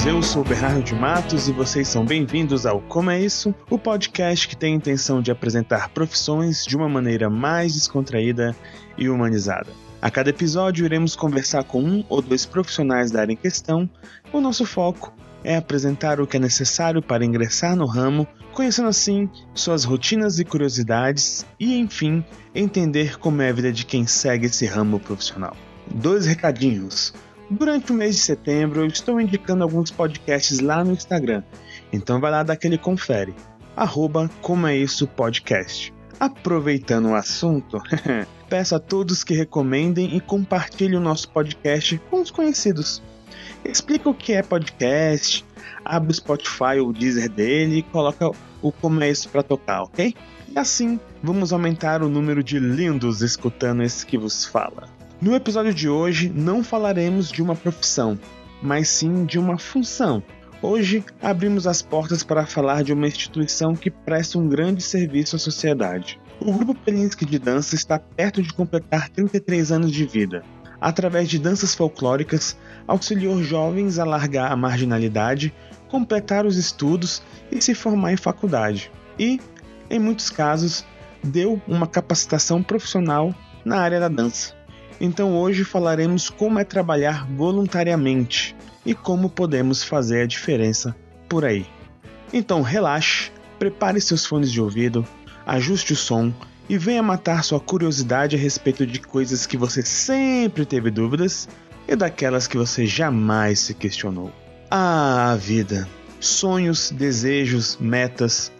Eu sou Bernardo de Matos e vocês são bem-vindos ao Como é Isso, o podcast que tem a intenção de apresentar profissões de uma maneira mais descontraída e humanizada. A cada episódio iremos conversar com um ou dois profissionais da área em questão. O nosso foco é apresentar o que é necessário para ingressar no ramo, conhecendo assim suas rotinas e curiosidades e, enfim, entender como é a vida de quem segue esse ramo profissional. Dois recadinhos. Durante o mês de setembro, eu estou indicando alguns podcasts lá no Instagram, então vai lá dar aquele confere. Arroba Como é Isso Podcast. Aproveitando o assunto, peço a todos que recomendem e compartilhem o nosso podcast com os conhecidos. Explica o que é podcast, abre o Spotify ou o Deezer dele e coloca o Como é Isso para tocar, ok? E assim, vamos aumentar o número de lindos escutando esse que vos fala. No episódio de hoje, não falaremos de uma profissão, mas sim de uma função. Hoje, abrimos as portas para falar de uma instituição que presta um grande serviço à sociedade. O Grupo Pelinski de Dança está perto de completar 33 anos de vida. Através de danças folclóricas, auxiliou jovens a largar a marginalidade, completar os estudos e se formar em faculdade. E, em muitos casos, deu uma capacitação profissional na área da dança. Então hoje falaremos como é trabalhar voluntariamente e como podemos fazer a diferença por aí. Então relaxe, prepare seus fones de ouvido, ajuste o som e venha matar sua curiosidade a respeito de coisas que você sempre teve dúvidas e daquelas que você jamais se questionou. Ah, vida! Sonhos, desejos, metas.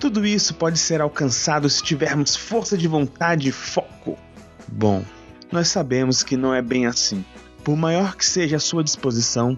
Tudo isso pode ser alcançado se tivermos força de vontade e foco. Bom, nós sabemos que não é bem assim. Por maior que seja a sua disposição,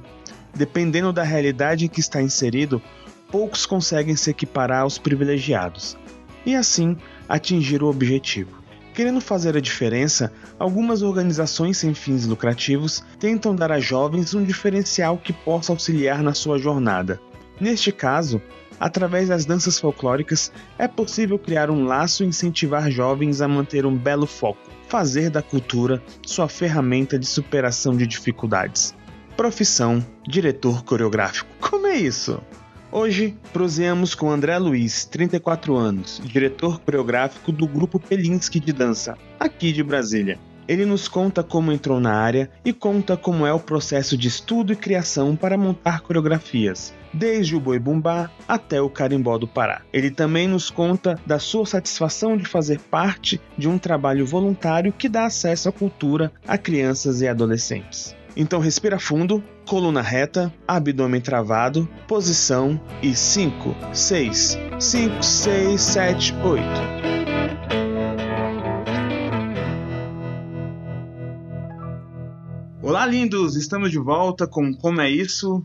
dependendo da realidade em que está inserido, poucos conseguem se equiparar aos privilegiados e assim atingir o objetivo. Querendo fazer a diferença, algumas organizações sem fins lucrativos tentam dar a jovens um diferencial que possa auxiliar na sua jornada. Neste caso, através das danças folclóricas, é possível criar um laço e incentivar jovens a manter um belo foco fazer da cultura sua ferramenta de superação de dificuldades. Profissão: diretor coreográfico. Como é isso? Hoje, proseamos com André Luiz, 34 anos, diretor coreográfico do grupo Pelinski de dança, aqui de Brasília. Ele nos conta como entrou na área e conta como é o processo de estudo e criação para montar coreografias, desde o boi bumbá até o carimbó do Pará. Ele também nos conta da sua satisfação de fazer parte de um trabalho voluntário que dá acesso à cultura a crianças e adolescentes. Então respira fundo, coluna reta, abdômen travado, posição e 5, 6, 5, 6, 7, 8. Olá, lindos! Estamos de volta com Como é Isso?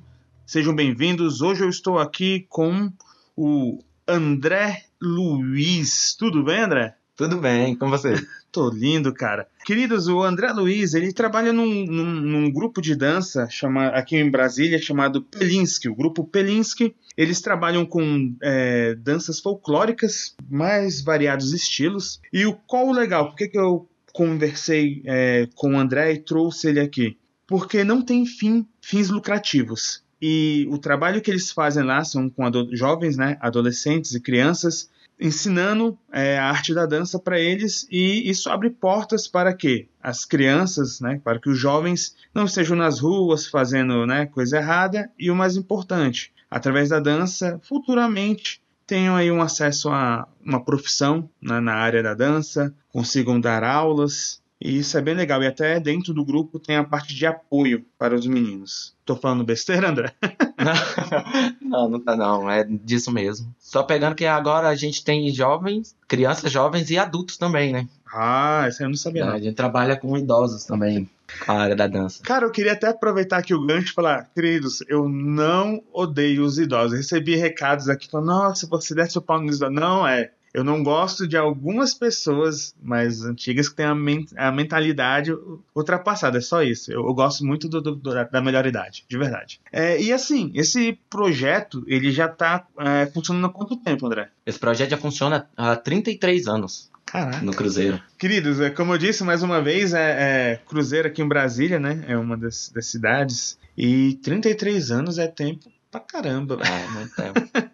Sejam bem-vindos. Hoje eu estou aqui com o André Luiz. Tudo bem, André? Tudo bem, com você? Tô lindo, cara. Queridos, o André Luiz, ele trabalha num, num, num, grupo de dança chama, aqui em Brasília chamado Pelinski, o grupo Pelinski. Eles trabalham com é, danças folclóricas, mais variados estilos. E o qual o legal? Por que, que eu conversei é, com o André e trouxe ele aqui? Porque não tem fim, fins lucrativos. E o trabalho que eles fazem lá são com jovens, né, adolescentes e crianças, ensinando é, a arte da dança para eles. E isso abre portas para que as crianças, né, para que os jovens não estejam nas ruas fazendo né, coisa errada. E o mais importante, através da dança, futuramente tenham aí um acesso a uma profissão né, na área da dança, consigam dar aulas e isso é bem legal. E até dentro do grupo tem a parte de apoio para os meninos. Tô falando besteira, André? não, não tá não. É disso mesmo. Só pegando que agora a gente tem jovens, crianças jovens e adultos também, né? Ah, isso eu não sabia. Não. A gente trabalha com idosos também, a área da dança. Cara, eu queria até aproveitar aqui o gancho e falar, queridos, eu não odeio os idosos. Eu recebi recados aqui falando, nossa, você desce o pau nos idosos. Não, é. Eu não gosto de algumas pessoas mais antigas que têm a, men a mentalidade ultrapassada, é só isso. Eu, eu gosto muito do, do, da melhor idade, de verdade. É, e assim, esse projeto, ele já está é, funcionando há quanto tempo, André? Esse projeto já funciona há 33 anos. Caraca. no Cruzeiro. Queridos, é, como eu disse mais uma vez, é, é Cruzeiro aqui em Brasília, né? É uma das, das cidades. E 33 anos é tempo pra caramba. É, muito tempo.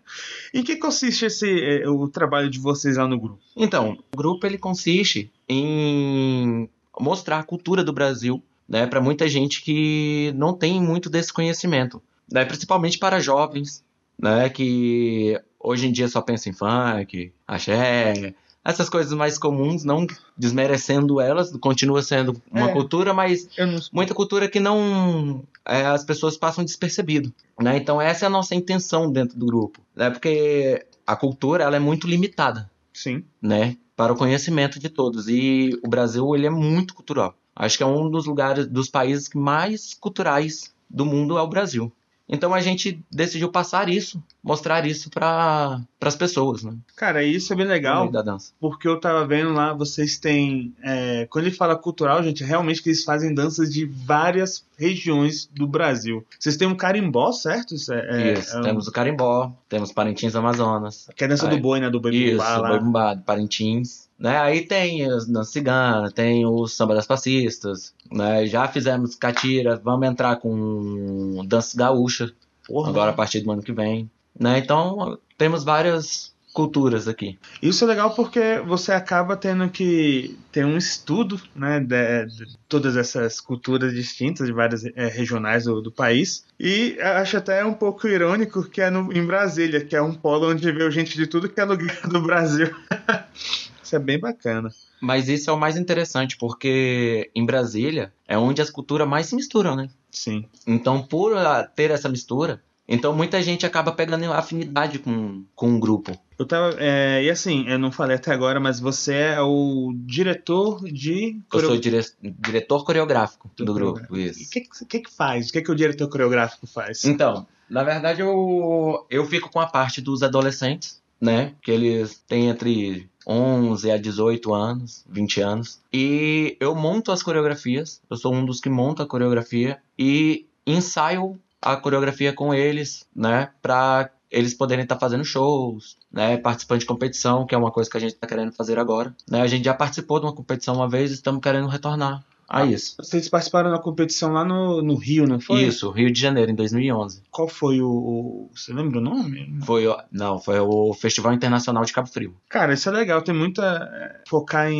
Em que consiste esse, é, o trabalho de vocês lá no grupo? Então, o grupo ele consiste em mostrar a cultura do Brasil, né, para muita gente que não tem muito desse conhecimento, né, principalmente para jovens, né, que hoje em dia só pensa em funk, axé, essas coisas mais comuns, não desmerecendo elas, continua sendo uma É. cultura, mas muita cultura que não é, as pessoas passam despercebido, né? Então essa é a nossa intenção dentro do grupo, né? Porque a cultura ela é muito limitada, Sim. né? Para o conhecimento de todos e o Brasil ele é muito cultural. Acho que é um dos lugares, dos países mais culturais do mundo é o Brasil. Então a gente decidiu passar isso, mostrar isso para as pessoas, né? Cara, isso é bem legal, da dança. porque eu tava vendo lá, vocês têm. é, quando ele fala cultural, gente, é realmente que eles fazem danças de várias regiões do Brasil. Vocês têm um carimbó, certo? Isso é, é- isso. é um- Temos o carimbó, temos Parintins Amazonas, que é a dança do Aí. boi, né? Do boi Isso, bumbá lá. Boi Bumbado, Parintins. Né? Aí tem as dança cigana, tem o samba das passistas, né? Já fizemos catira, vamos entrar com dança gaúcha, Porra, agora a partir do ano que vem. Né? Então, temos várias culturas aqui. Isso é legal porque você acaba tendo que ter um estudo né, de, de todas essas culturas distintas de várias eh, regionais do, do país. E acho até um pouco irônico que é no- em Brasília, que é um polo onde veio gente de tudo que é lugar do Brasil. Isso é bem bacana. Mas isso é o mais interessante, porque em Brasília é onde as culturas mais se misturam, né? Sim. Então, por ah, ter essa mistura, então muita gente acaba pegando afinidade com, com um grupo. Eu tava. é, e assim, eu não falei até agora, mas você é o diretor de. Eu sou dire- diretor coreográfico do Do grupo. E O Isso. que, que, que que faz? O que, que o diretor coreográfico faz? Então, na verdade, eu, eu fico com a parte dos adolescentes, né? Que eles têm entre 11 a 18 anos, 20 anos. E eu monto as coreografias. Eu sou um dos que monta a coreografia e ensaio a coreografia com eles, né? Pra eles poderem estar fazendo shows, né? Participando de competição, que é uma coisa que a gente está querendo fazer agora. Né? A gente já participou de uma competição uma vez e estamos querendo retornar Ah, isso. Vocês participaram da competição lá no, no Rio, não foi? Isso, Rio de Janeiro, em 2011. Qual foi o, o- Você lembra o nome? Foi, o- não, foi o Festival Internacional de Cabo Frio. Cara, isso é legal. Tem muita. é, Focar em,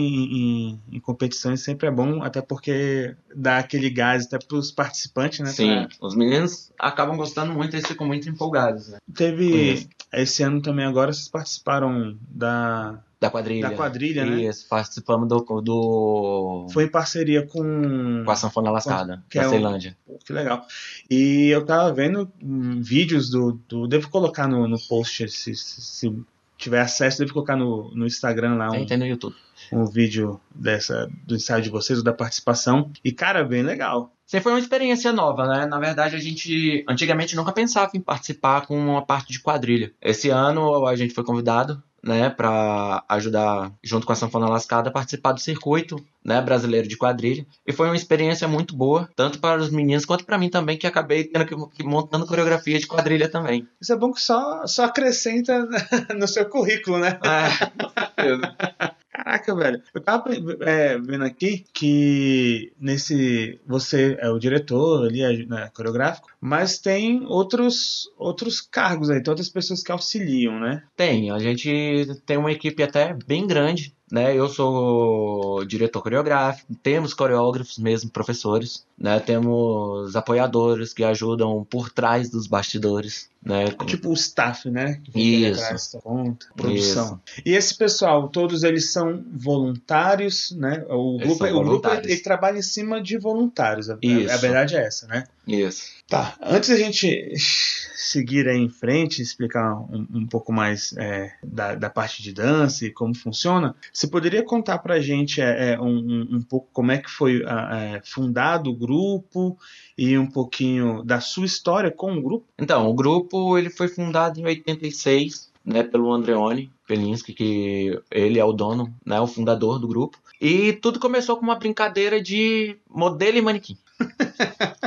em, em competições sempre é bom, até porque dá aquele gás até pros participantes, né? Sim, os meninos acabam gostando muito e ficam muito empolgados, né? Pra- Teve. Esse ano também agora vocês participaram da. Da quadrilha. Da quadrilha, né? Isso, participamos do, do... Foi em parceria com. com a Sanfona Lascada, Que da é Ceilândia. Pô, que legal. E eu tava vendo hum, vídeos do, do. Devo colocar no, no post se, se, se tiver acesso, devo colocar no, no Instagram lá um, Tem, tem no YouTube. um vídeo dessa, do ensaio de vocês, ou da participação. E, cara, bem legal. Sempre foi uma experiência nova, né? Na verdade, a gente antigamente nunca pensava em participar com uma parte de quadrilha. Esse ano a gente foi convidado, né, para ajudar junto com a Sanfona Lascada a participar do circuito, né, brasileiro de quadrilha. E foi uma experiência muito boa, tanto para os meninos quanto para mim também, que acabei tendo que montando coreografia de quadrilha também. Isso é bom que só, só acrescenta no seu currículo, né? É. Caraca, velho. Eu tava é, vendo aqui que nesse. Você é o diretor ali, é, né, coreográfico, mas tem outros, outros cargos aí, tem outras pessoas que auxiliam, né? Tem, a gente tem uma equipe até bem grande, né? Eu sou diretor coreográfico, temos coreógrafos mesmo, professores, né? Temos apoiadores que ajudam por trás dos bastidores, né? É tipo o staff, né? Isso. atrás conta, produção. E esse pessoal, todos eles são voluntários, né? O Eles grupo, são o grupo voluntários. ele trabalha em cima de voluntários. A, a- Isso. a verdade é essa, né? Isso. Tá, antes da gente seguir aí em frente, explicar um, um pouco mais é, da, da parte de dança e como funciona, você poderia contar pra gente é, é, um, um- pouco como é que foi é, fundado o grupo e um pouquinho da sua história com o grupo? Então, o grupo ele foi fundado em 86, né, pelo Andreoni Pelinski, que ele é o dono, né, o fundador do grupo. E tudo começou com uma brincadeira de modelo e manequim.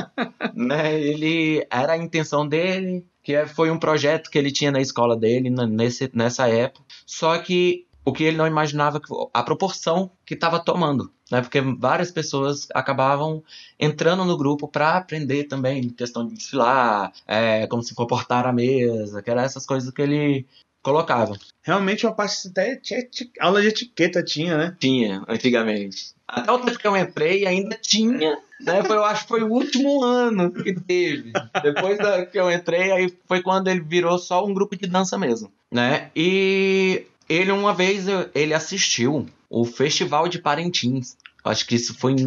né, ele era a intenção dele, que é- foi um projeto que ele tinha na escola dele nesse, nessa época. Só que o que ele não imaginava, a proporção que estava tomando, né? Porque várias pessoas acabavam entrando no grupo para aprender também questão de desfilar, é, como se comportar à mesa, que eram essas coisas que ele colocava. Realmente uma parte até tinha aula de etiqueta tinha, né? Tinha, antigamente. Até o tempo que eu entrei ainda tinha, né? Foi, eu acho que foi o último ano que teve. Depois da, que eu entrei, aí foi quando ele virou só um grupo de dança mesmo, né? E ele uma vez, ele assistiu o Festival de Parintins. Acho que isso foi em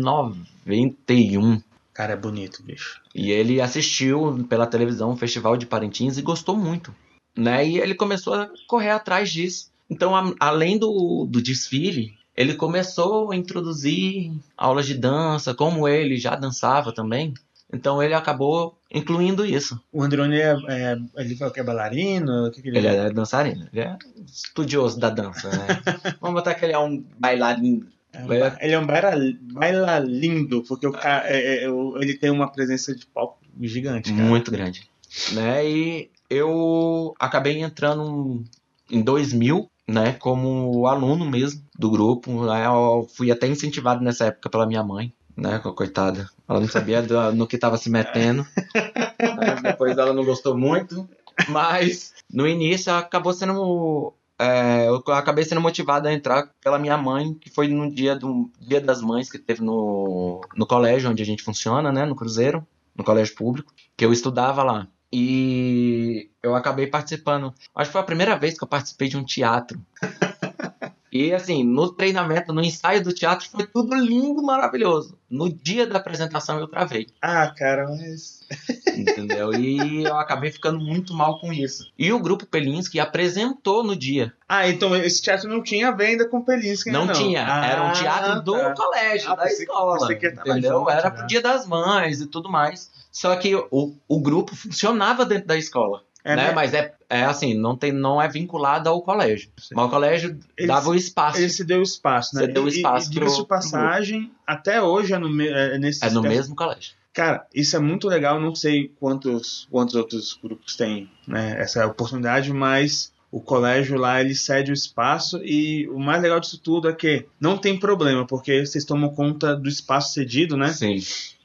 91. Cara, é bonito, bicho. E ele assistiu pela televisão o Festival de Parintins e gostou muito, né? E ele começou a correr atrás disso. Então, a- além do, do desfile, ele começou a introduzir aulas de dança, como ele já dançava também. Então, ele acabou incluindo isso. O Androne é, é, ele fala que é bailarino? Que que ele, Ele é dançarino, ele é estudioso da dança, né? Vamos botar que ele é um bailarino. É ba- Ele é um baila, baila lindo, porque o cara, é- é- ele tem uma presença de palco gigante, cara. Muito grande. Né? E eu acabei entrando em 2000, né? Como aluno mesmo do grupo. Né? Eu fui até incentivado nessa época pela minha mãe, né? co- Coitada. Ela não sabia do- no que estava se metendo. Né, Depois ela não gostou muito. Mas no início acabou sendo. é, eu acabei sendo motivado a entrar pela minha mãe, que foi no dia do Dia das Mães que teve no, no colégio onde a gente funciona, né? No Cruzeiro, no colégio público, que eu estudava lá. E eu acabei participando. Acho que foi a primeira vez que eu participei de um teatro. E assim, no treinamento, no ensaio do teatro, foi tudo lindo, maravilhoso. No dia da apresentação eu travei. Ah, cara, mas. Entendeu? E eu acabei ficando muito mal com isso. E o grupo Pelinski apresentou no dia. Ah, então esse teatro não tinha venda com Pelinski, Não, não tinha. Ah, Era um teatro do tá. colégio, Ah, da escola. que tava entendeu? junto, Era né? pro Dia das Mães e tudo mais. Só que o, o grupo funcionava dentro da escola. É, né? né? Mas é, é assim, não, tem, não é vinculado ao colégio. Mas o colégio Ele- dava o espaço. Ele se deu espaço, né? Você deu E- espaço E, diga-se pro- de passagem, até hoje é, no, me- é nesse É no mesmo colégio. Cara, isso é muito legal. Não sei quantos, quantos outros grupos têm né, essa oportunidade, mas o colégio lá ele cede o espaço e o mais legal disso tudo é que não tem problema, porque vocês tomam conta do espaço cedido, né? Sim.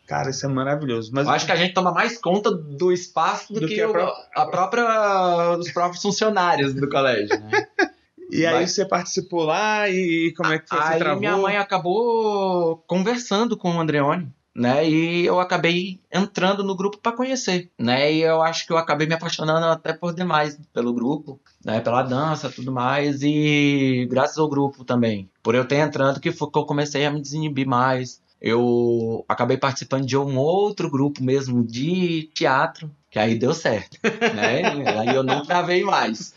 Cara, isso é maravilhoso. Mas Eu acho que a gente toma mais conta do espaço do, Do que, que a o- pró- a própria. os próprios funcionários do colégio, né? E aí Vai. você participou lá e, como é que foi? Aí travou? minha mãe acabou conversando com o Andreone, né? E eu acabei entrando no grupo para conhecer, né? E eu acho que eu acabei me apaixonando até por demais pelo grupo, né? Pela dança, tudo mais e graças ao grupo também, por eu ter entrado que foi que eu comecei a me desinibir mais. Eu acabei participando de um outro grupo mesmo de teatro, que aí deu certo, né? aí eu não travei mais.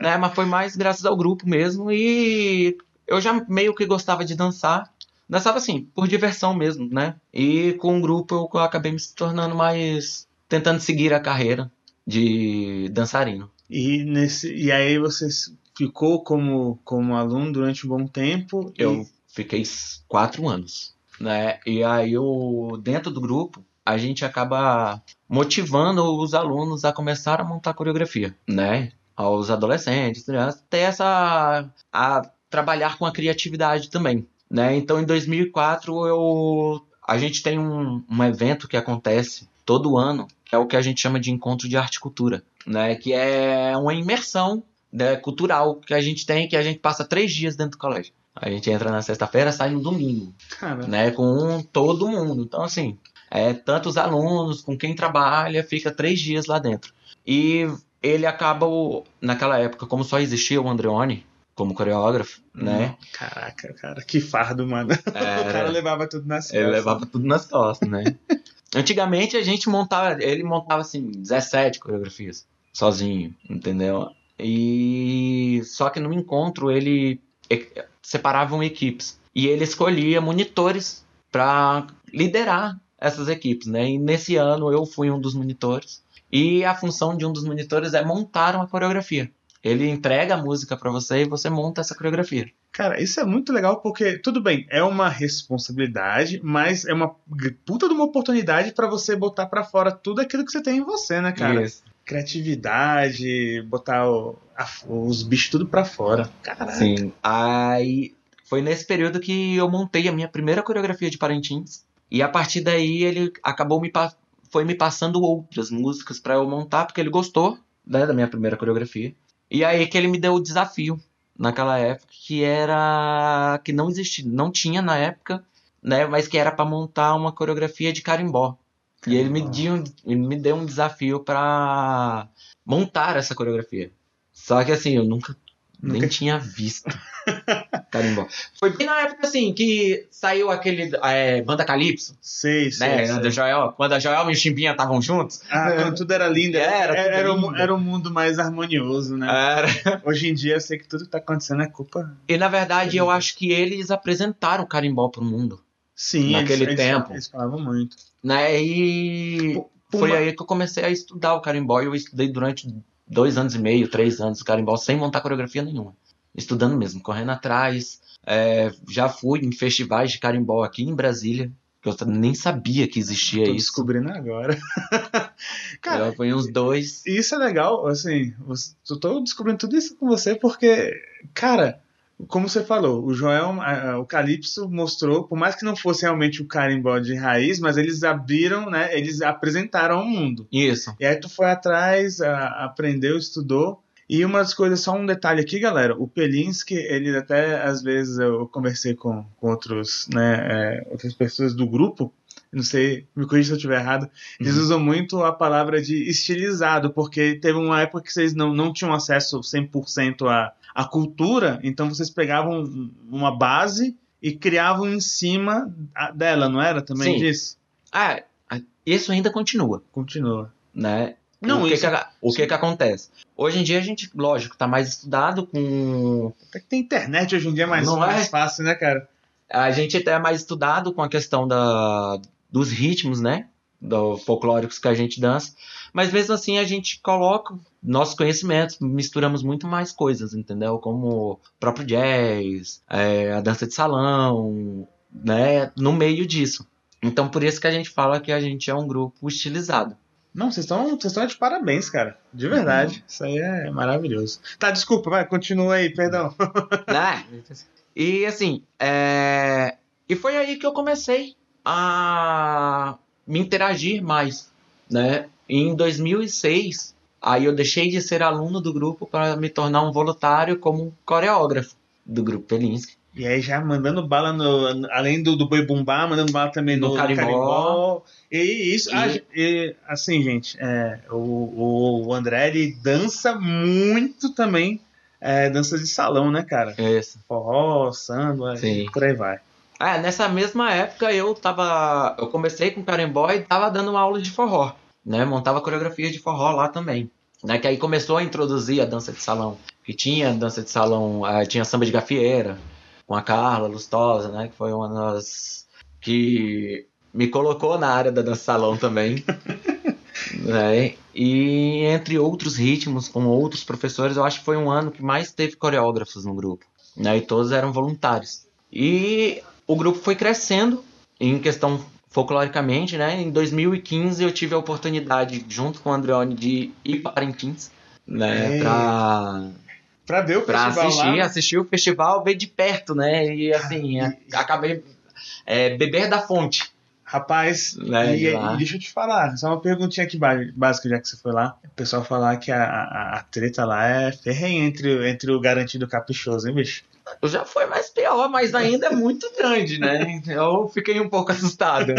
Né? Mas foi mais graças ao grupo mesmo e eu já meio que gostava de dançar. Dançava assim, por diversão mesmo, né? E com o grupo eu acabei me tornando mais. tentando seguir a carreira de dançarino. E, nesse, e aí você ficou como, como aluno durante um bom tempo. e- Eu fiquei quatro anos, né? E aí eu, dentro do grupo, a gente acaba motivando os alunos a começar a montar coreografia, né? Aos adolescentes, ter essa a trabalhar com a criatividade também, né? Então em 2004 eu a gente tem um, um evento que acontece todo ano, que é o que a gente chama de encontro de arte e cultura, né? Que é uma imersão né, cultural que a gente tem, que a gente passa três dias dentro do colégio. A gente entra na sexta-feira, sai no domingo, Cara, né? Com todo mundo. Então, assim, é, tanto os alunos, com quem trabalha, fica três dias lá dentro. E ele acaba, o- naquela época, como só existia o Andreoni como coreógrafo, né? Caraca, cara, que fardo, mano. O cara Era, levava tudo nas ele costas. levava tudo nas costas, né? Antigamente a gente montava, ele montava assim, 17 coreografias, sozinho, entendeu? E só que no encontro ele separavam equipes e ele escolhia monitores para liderar essas equipes, né? E nesse ano eu fui um dos monitores e a função de um dos monitores é montar uma coreografia. Ele entrega a música para você e você monta essa coreografia. Cara, isso é muito legal porque, tudo bem, é uma responsabilidade, mas é uma puta de uma oportunidade pra você botar pra fora tudo aquilo que você tem em você, né, cara? Isso. Criatividade, botar o- a- os bichos tudo pra fora. Caraca. Sim. Aí foi nesse período que eu montei a minha primeira coreografia de Parintins. E a partir daí ele acabou me foi me passando outras músicas pra eu montar, porque ele gostou né, da minha primeira coreografia. E aí que ele me deu o desafio naquela época, que era que não existia, não tinha na época, né, mas que era pra montar uma coreografia de carimbó. E ele me deu, um- ele me deu um desafio pra montar essa coreografia. Só que assim, eu nunca, nem Nunca- tinha visto carimbó. Foi bem na época assim que saiu aquele é, Banda Calypso, Sei, sei. né? sei. Joel, quando a Joel e o Chimbinha estavam juntos. Ah, quando tudo era lindo. Era, era, tudo era, um, lindo. era um mundo mais harmonioso, né? Era. Hoje em dia eu sei que tudo que tá acontecendo é culpa. E na verdade eu acho que eles apresentaram o carimbó pro mundo. Sim, Naquele eles, tempo. Eles, falavam muito. Né? E Por- por foi aí que eu comecei a estudar o carimbó. E eu estudei durante dois anos e meio, três anos o carimbó, sem montar coreografia nenhuma. Estudando mesmo, correndo atrás. É, já fui em festivais de carimbó aqui em Brasília, que eu nem sabia que existia Tô isso. descobrindo agora. Cara, eu fui uns dois. isso é legal, assim, eu tô descobrindo tudo isso com você porque, cara, como você falou, o Joel, a- a- o Calypso mostrou, por mais que não fosse realmente o carimbó de raiz, mas eles abriram, né, eles apresentaram ao mundo. Isso. E aí tu foi atrás, a- aprendeu, estudou. E uma das coisas, só um detalhe aqui, galera, o Pelinski, ele até, às vezes, eu conversei com, com outros, né, é, outras pessoas do grupo, não sei, me corrija se eu estiver errado, eles Uhum. usam muito a palavra de estilizado, porque teve uma época que vocês não, não tinham acesso 100% à, à cultura, então vocês pegavam uma base e criavam em cima a- dela, não era também Sim. disso? Ah, isso ainda continua, Continua. né? Não, o que isso- que, o que que acontece? Hoje em dia a gente, lógico, tá mais estudado com Até que tem internet hoje em dia é mais, Não mais é? fácil, né, cara? a gente até é mais estudado com a questão da, dos ritmos, né? Do folclóricos que a gente dança. Mas mesmo assim a gente coloca nossos conhecimentos, misturamos muito mais coisas, entendeu? Como o próprio jazz, é, a dança de salão, né? No meio disso. Então por isso que a gente fala que a gente é um grupo estilizado. Não, vocês estão vocês estão de parabéns, cara. De verdade. Isso aí é maravilhoso. Tá, desculpa, vai, continua aí, perdão. né? E assim, é... e foi aí que eu comecei a me interagir mais, né? Em 2006, aí eu deixei de ser aluno do grupo para me tornar um voluntário como coreógrafo do grupo Pelinski. E aí já mandando bala no. Além do, do boi bumbá, mandando bala também no, No carimbó. carimbó. E isso, E- ah, e, assim, gente, é, o, o André ele dança muito também. É, dança de salão, né, cara? Isso. Forró, samba, Sim. por aí vai. É, nessa mesma época eu tava. Eu comecei com carimbó e tava dando uma aula de forró. Né? Montava coreografia de forró lá também. Né? Que aí começou a introduzir a dança de salão. Que tinha dança de salão, ah, tinha samba de gafieira, com a Carla Lustosa, né? Que foi uma das. que me colocou na área da dança de salão também. né? E entre outros ritmos, com outros professores, eu acho que foi um ano que mais teve coreógrafos no grupo. Né? E todos eram voluntários. E o grupo foi crescendo em questão folcloricamente, né? Em 2015 eu tive a oportunidade, junto com o Andreoni, de ir para Parintins, né? É. Pra, Pra ver o pra festival assistir, lá. assistir o festival, ver de perto, né? E assim, acabei é, beber da fonte. Rapaz, Né, e, e deixa eu te falar, só uma perguntinha aqui básica, já que você foi lá. O pessoal falar que a, a, a treta lá é ferrenha entre, entre o garantido e o caprichoso, hein, bicho? Já foi mais pior, mas ainda é muito grande, né? Eu fiquei um pouco assustado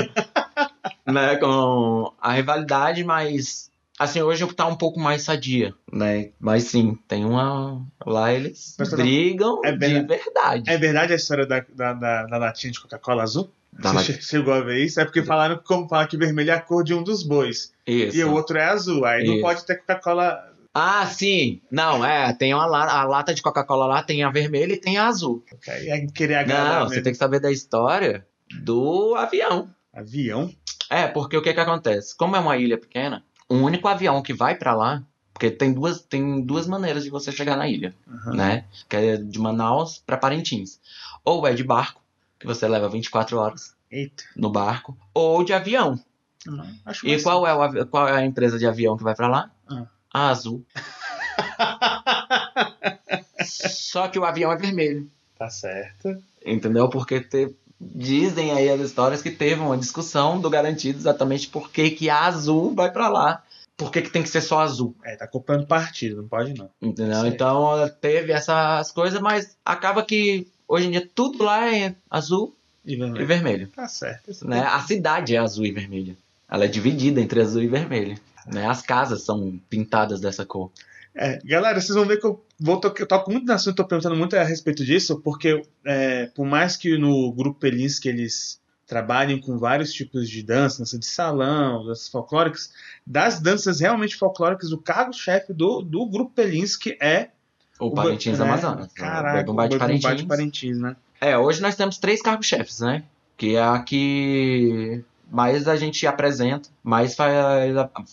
né, com a rivalidade, mas assim, hoje tá um pouco mais sadia, né? Mas sim, tem uma. Lá eles Mas tá- brigam é de verdade. É verdade a história da, da, da, da latinha de Coca-Cola azul? Você chegou a ver isso? É porque falaram que, como fala que vermelho é a cor de um dos bois. Isso. E o outro é azul. Aí não Isso. pode ter Coca-Cola. Ah, sim. Não, é, tem uma la- a lata de Coca-Cola lá, tem a vermelha e tem a azul. Aí é querer agradar Não, você mesmo. tem que saber da história do avião. Avião? É, porque o que que acontece? Como é uma ilha pequena, o único avião que vai pra lá, porque tem duas, tem duas maneiras de você chegar na ilha, Aham. né? Que é de Manaus pra Parintins. Ou é de barco, que você leva 24 horas Eita. no barco, ou de avião. Não, E qual é, o qual é a empresa de avião que vai pra lá? Ah. A azul. Só que o avião é vermelho. Tá certo. Entendeu? Porque te- dizem aí as histórias que teve uma discussão do garantido exatamente por que, que a azul vai pra lá. Por que, que tem que ser só azul? É, tá comprando partido, não pode não. Entendeu? Então teve essas coisas, mas acaba que hoje em dia tudo lá é azul E e vermelho. vermelho. Tá certo. Né? A cidade é azul e vermelha. Ela é dividida entre azul e vermelho. Né? As casas são pintadas dessa cor. É, galera, vocês vão ver que eu, vou to eu toco muito no assunto, tô perguntando muito a respeito disso, porque é, por mais que no grupo Pelinski eles trabalhem com vários tipos de dança, dança de salão, danças folclóricas, das danças realmente folclóricas, o cargo-chefe do, do grupo Pelinski é O Parintins é, Amazonas. Caraca, o de Parintins. de Parintins, né? É, hoje nós temos três cargos-chefes, né? Que é a que mais a gente apresenta, mais faz,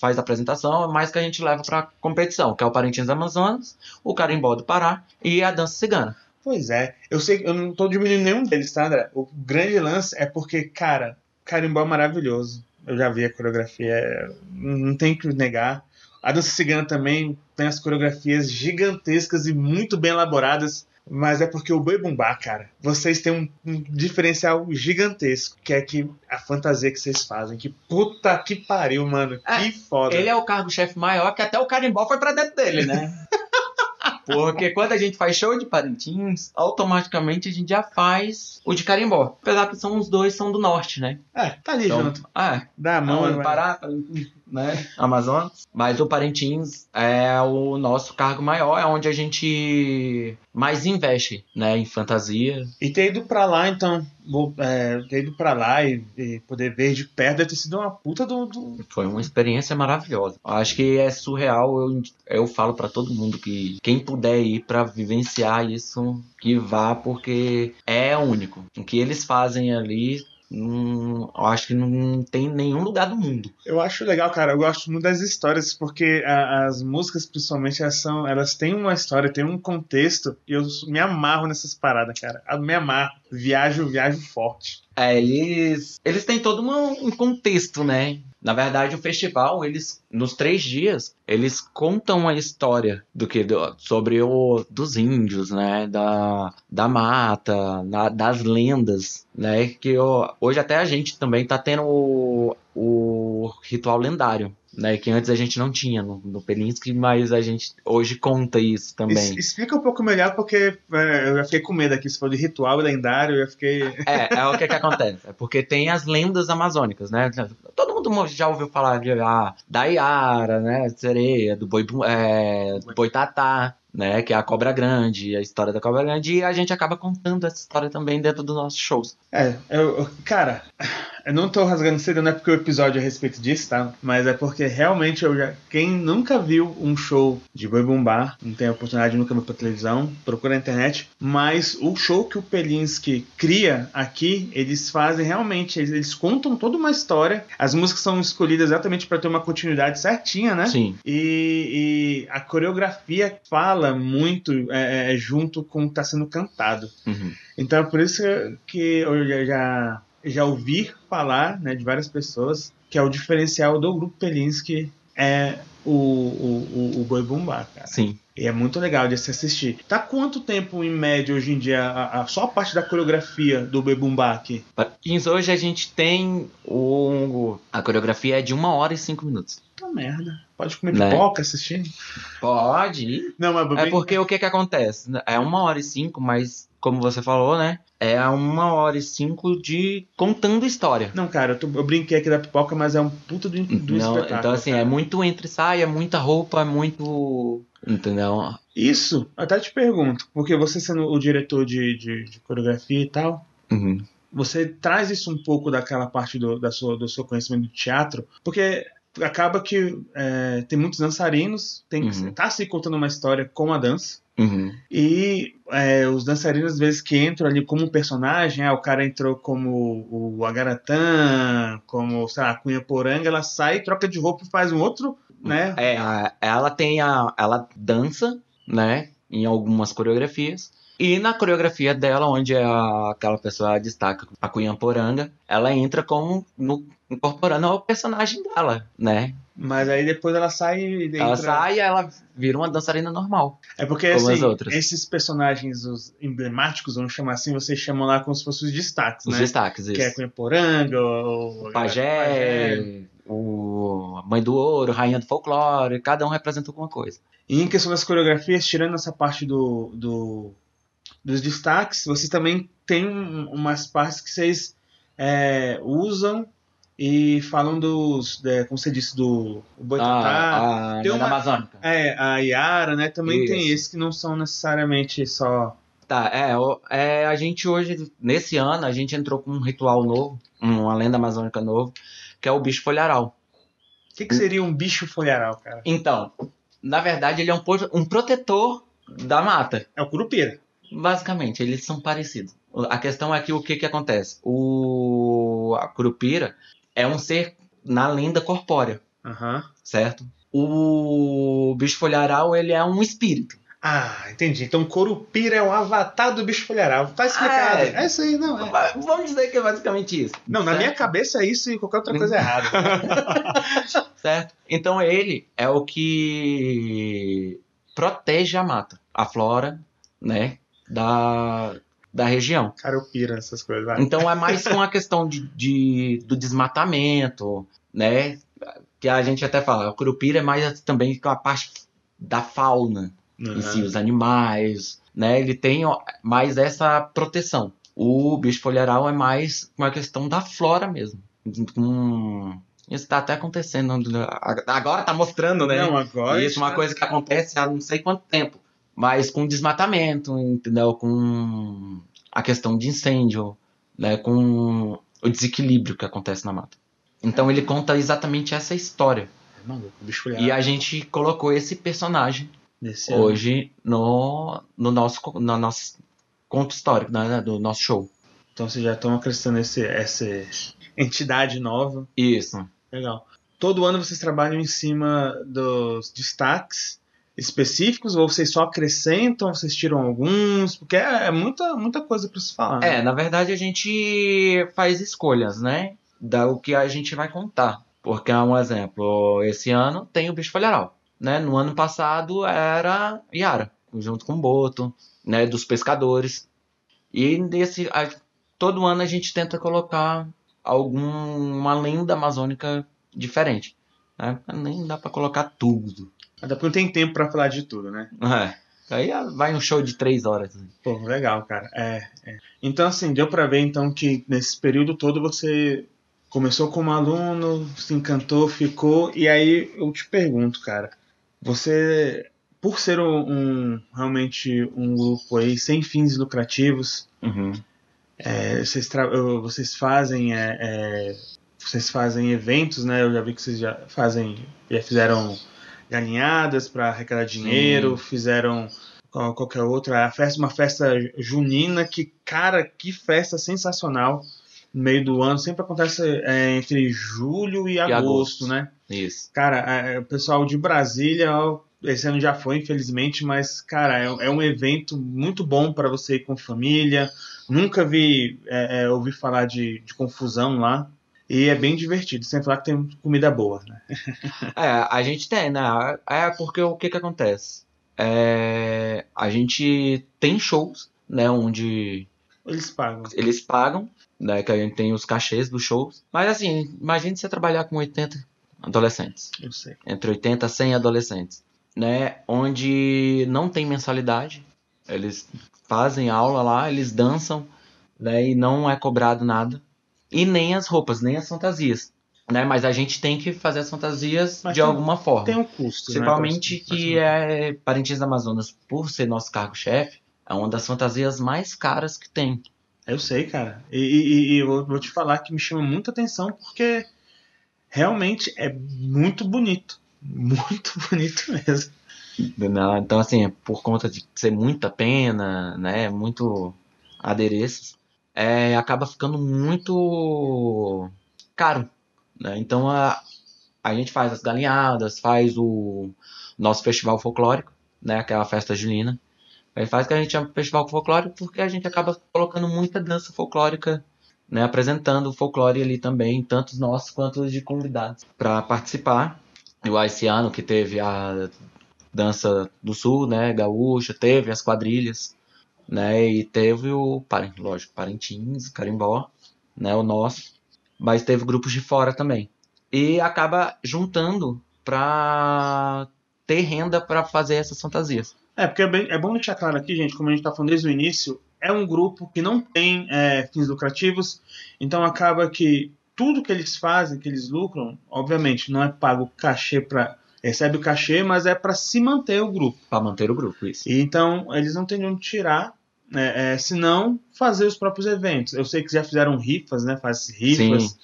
faz apresentação, mais que a gente leva pra competição, que é o Parintins Amazonas, o Carimbó do Pará e a dança cigana. Pois é, eu sei, eu não tô diminuindo nenhum deles, tá, André? O grande lance é porque, cara, carimbó é maravilhoso. Eu já vi a coreografia, é- não tem que negar. A dança cigana também tem as coreografias gigantescas e muito bem elaboradas. Mas é porque o Boi Bumbá, cara, vocês têm um, um diferencial gigantesco, que é que a fantasia que vocês fazem. Que puta que pariu, mano. É, que foda. Ele é o cargo-chefe maior que até o carimbó foi pra dentro dele, né? Porque quando a gente faz show de Parintins, automaticamente a gente já faz o de carimbó. Apesar que são os dois são do norte, né? É, tá ali Então, junto. ah, Dá a mão. Pará, Parintins, né? Amazonas. Mas o Parintins é o nosso cargo maior, é onde a gente mais investe, né? Em fantasia. E ter ido pra lá, então, vou, é, ter ido pra lá e, e poder ver de perto deve ter sido uma puta do. do- Foi uma experiência maravilhosa. Acho que é surreal. Eu, eu falo pra todo mundo que quem puder ir pra vivenciar isso, que vá, porque é único. O que eles fazem ali, eu acho que não tem em nenhum lugar do mundo. Eu acho legal, cara. Eu gosto muito das histórias, porque a- as músicas, principalmente, elas, são, elas têm uma história, têm um contexto, e eu me amarro nessas paradas, cara. Eu me amarro. Viajo, viajo forte. É, eles, eles têm todo um contexto, né? Na verdade, o festival, eles, nos três dias, eles contam a história do que do- sobre o dos índios, né? Da, da mata, na- das lendas, né? Que hoje até a gente também tá tendo o, o ritual lendário, né? Que antes a gente não tinha no, no Pelinski, mas a gente hoje conta isso também. Explica um pouco melhor, porque é, eu já fiquei com medo aqui. Se for de ritual lendário, eu já fiquei. É, é o que que acontece. É porque tem as lendas amazônicas, né? Todo mundo já ouviu falar de, ah, da Iara, né? Sereia, do boi, é, do boitatá, né? Que é a cobra grande, a história da cobra grande. E a gente acaba contando essa história também dentro dos nossos shows. É, eu- cara, eu não tô rasgando cedo, não é porque o episódio é a respeito disso, tá? Mas é porque realmente eu já. Quem nunca viu um show de Boi Bumbá, não tem a oportunidade, nunca viu pra televisão, procura na internet. Mas o show que o Pelinski cria aqui, eles fazem realmente, eles, eles contam toda uma história. As músicas são escolhidas exatamente pra ter uma continuidade certinha, né? Sim. E, e a coreografia fala muito é, é, junto com o que está sendo cantado. Uhum. Então é por isso que eu já, já, já ouvi falar né, de várias pessoas que é o diferencial do grupo Pelinski é o, o, o, o Boi Bumbá, cara. Sim. E é muito legal de se assistir. Tá quanto tempo, em média, hoje em dia, a, a- só a parte da coreografia do Boi Bumbá aqui? Hoje a gente tem o. A coreografia é de uma hora e cinco minutos. Tá merda. Pode comer Né? pipoca assistindo? Pode. Não, mas É porque o que que acontece? É uma hora e cinco, mas como você falou, né? É uma hora e cinco de contando história. Não, cara, eu, tô- eu brinquei aqui da pipoca, mas é um puta do, do Não, espetáculo. então assim, cara. é muito entre saia, é muita roupa, é muito. Entendeu? Isso, eu até te pergunto, porque você sendo o diretor de, de, de coreografia e tal, Uhum. você traz isso um pouco daquela parte do, da sua, do seu conhecimento de teatro, porque acaba que é, tem muitos dançarinos, tem que Uhum. tá se contando uma história com a dança, Uhum. e é, os dançarinos, às vezes, que entram ali como um personagem, ah, o cara entrou como o Agaratã, como, sei lá, a Cunha Poranga, ela sai, troca de roupa e faz um outro, né? É, ela tem a. Ela dança, né? Em algumas coreografias. E na coreografia dela, onde é a- aquela pessoa destaca a Cunhamporanga, ela entra como no, incorporando ao personagem dela, né? Mas aí depois ela sai e Ela entra- sai e ela vira uma dançarina normal. É porque assim, esses personagens os emblemáticos, vamos chamar assim, vocês chamam lá como se fossem os destaques, Os né? destaques, isso. Que é Cunhaporanga, o o pajé, o Mãe do Ouro, Rainha do Folclore, cada um representa alguma coisa. E em questão das coreografias, tirando essa parte do, do- dos destaques, vocês também têm um- umas partes que vocês é, usam e falam dos, é, como você disse, do Boitatá. Ah, a Tem Nana uma- Amazônica. É, a Yara, né? Também tem Isso. esses que não são necessariamente só. Tá, é, é, a gente hoje, nesse ano, a gente entrou com um ritual novo, uma lenda amazônica novo, que é o bicho folharal. O que, que seria um bicho folharal, cara? Então, na verdade, ele é um, um protetor da mata. É o curupira. Basicamente, eles são parecidos. A questão é que o que, que acontece? O a curupira é um ser na lenda corpórea, Aham. certo? O bicho folharal, ele é um espírito. Ah, entendi. Então Corupira é o avatar do bicho folharal. Tá explicado. Ah, É, é. isso aí, não. É. Vamos dizer que é basicamente isso. Não, na certo? minha cabeça é isso e qualquer outra coisa é errada. certo? Então ele é o que protege a mata, a flora, né, da, da região. Cara, eu piro nessas coisas. Vai. Então é mais com a questão de, de- do desmatamento, né, que a gente até fala, o curupira é mais também com a parte da fauna em si, os animais, né, ele tem mais essa proteção. O bicho folharal é mais uma questão da flora mesmo. Com... Isso tá até acontecendo. Agora tá mostrando, né? Não, agora. Isso é uma coisa que acontece há não sei quanto tempo. Mas com desmatamento, entendeu? Com a questão de incêndio, né? Com o desequilíbrio que acontece na mata. Então ele conta exatamente essa história. É maluco, bicho. E a gente colocou esse personagem ano. hoje no, no, nosso, no nosso conto histórico, né? Do nosso show. Então vocês já estão acrescentando esse, essa entidade nova. Isso. Legal. Todo ano vocês trabalham em cima dos destaques específicos ou vocês só acrescentam, vocês tiram alguns? Porque é, é muita, muita coisa para se falar. né? É, na verdade a gente faz escolhas, né? Da o que a gente vai contar. Porque, um exemplo, esse ano tem o bicho folharal, né? No ano passado era Yara, junto com o Boto, né? Dos pescadores. E nesse, a- todo ano a gente tenta colocar alguma lenda amazônica diferente. Né? Nem dá pra colocar tudo. Até porque não tem tempo para falar de tudo, né? É. Aí vai um show de três horas. Pô, legal, cara. É, é. Então, assim, deu pra ver então que nesse período todo você começou como aluno, se encantou, ficou, e aí eu te pergunto, cara, você, por ser um, um- realmente um grupo aí sem fins lucrativos, Uhum. é, vocês, vocês fazem é, é, vocês fazem eventos, né? Eu já vi que vocês já fazem, já fizeram galinhadas para arrecadar dinheiro, fizeram qual- qualquer outra a festa, uma festa junina que, cara, que festa sensacional no meio do ano, sempre acontece é, entre julho e, agosto, agosto. né? Isso. Cara, é, o pessoal de Brasília, ó, esse ano já foi, infelizmente, mas, cara, é, é um evento muito bom para você ir com família. Nunca vi, é, é, ouvi falar de, de confusão lá. E é bem divertido, sem falar que tem comida boa, né? É, a gente tem, né? É porque o que que acontece? É, a gente tem shows, né? Onde Eles pagam. eles pagam, né? Que a gente tem os cachês dos shows. Mas assim, imagine você trabalhar com 80 adolescentes. Eu sei. Entre 80 a 100 adolescentes, né? Onde não tem mensalidade. Eles fazem aula lá, eles dançam, né? E não é cobrado nada. E nem as roupas, nem as fantasias. Né? Mas a gente tem que fazer as fantasias Mas de tem- alguma forma. Tem um custo, Principalmente né? que é Parintins do Amazonas, por ser nosso cargo-chefe, é uma das fantasias mais caras que tem. Eu sei, cara. E, e- e eu vou- te falar que me chama muita atenção porque realmente é muito bonito. Muito bonito mesmo. Né? Então, assim, é por conta de ser muita pena, né? Muito adereços, é, acaba ficando muito caro. Né? Então, a, a gente faz as galinhadas, faz o nosso festival folclórico, né? Aquela festa julina. Aí faz que a gente chama festival folclórico porque a gente acaba colocando muita dança folclórica, né, apresentando o folclore ali também, tanto os nossos quanto de convidados, para participar. Igual esse ano que teve a dança do sul, né, gaúcha, teve as quadrilhas, né, e teve o, lógico, Parintins, Carimbó, né, o nosso, mas teve grupos de fora também. E acaba juntando para ter renda para fazer essas fantasias. É, porque é, bem, é bom deixar claro aqui, gente, como a gente está falando desde o início, é um grupo que não tem é, fins lucrativos, então acaba que tudo que eles fazem, que eles lucram, obviamente não é pago cachê para recebe o cachê, mas é para se manter o grupo. Para manter o grupo, isso. E, então eles não têm onde tirar, né, é, senão fazer os próprios eventos. Eu sei que já fizeram rifas, né? Faz rifas. Sim.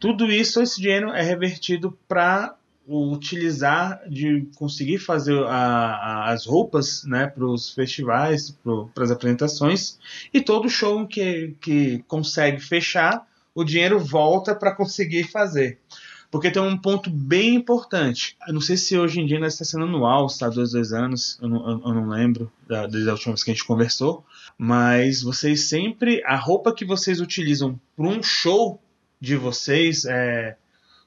Tudo isso, esse dinheiro é revertido para utilizar de conseguir fazer a, a, as roupas né, para os festivais, para as apresentações, e todo show que, que consegue fechar, o dinheiro volta para conseguir fazer. Porque tem um ponto bem importante. Eu não sei se hoje em dia ainda está sendo anual, está dois, dois anos, eu não, eu não lembro da, desde a última vez que a gente conversou, mas vocês sempre, a roupa que vocês utilizam para um show de vocês, é,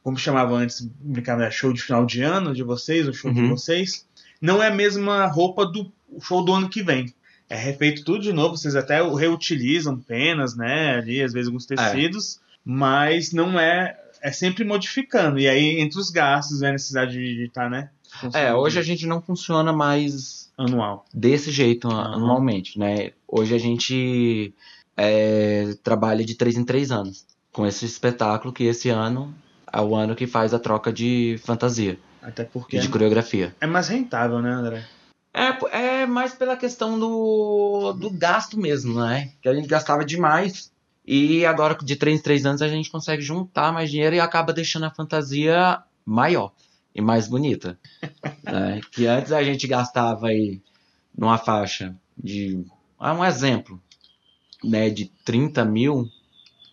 como chamava antes, brincava, show de final de ano de vocês, o show uhum. de vocês, não é a mesma roupa do show do ano que vem. É refeito tudo de novo, vocês até reutilizam penas, né, ali, às vezes alguns tecidos, é. mas não é, é sempre modificando. E aí, entre os gastos, é a necessidade de estar, tá, né? É, hoje a gente não funciona mais anual. Desse jeito, uhum. anualmente, né? Hoje a gente é, trabalha de três em três anos com esse espetáculo que esse ano é o ano que faz a troca de fantasia. Até porque. de coreografia. É mais rentável, né, André? É, é mais pela questão do, do gasto mesmo, né? Que a gente gastava demais. E agora, de 3 em 3 anos, a gente consegue juntar mais dinheiro e acaba deixando a fantasia maior e mais bonita. né? Que antes a gente gastava aí numa faixa de. Ah, um exemplo, né? De 30 mil,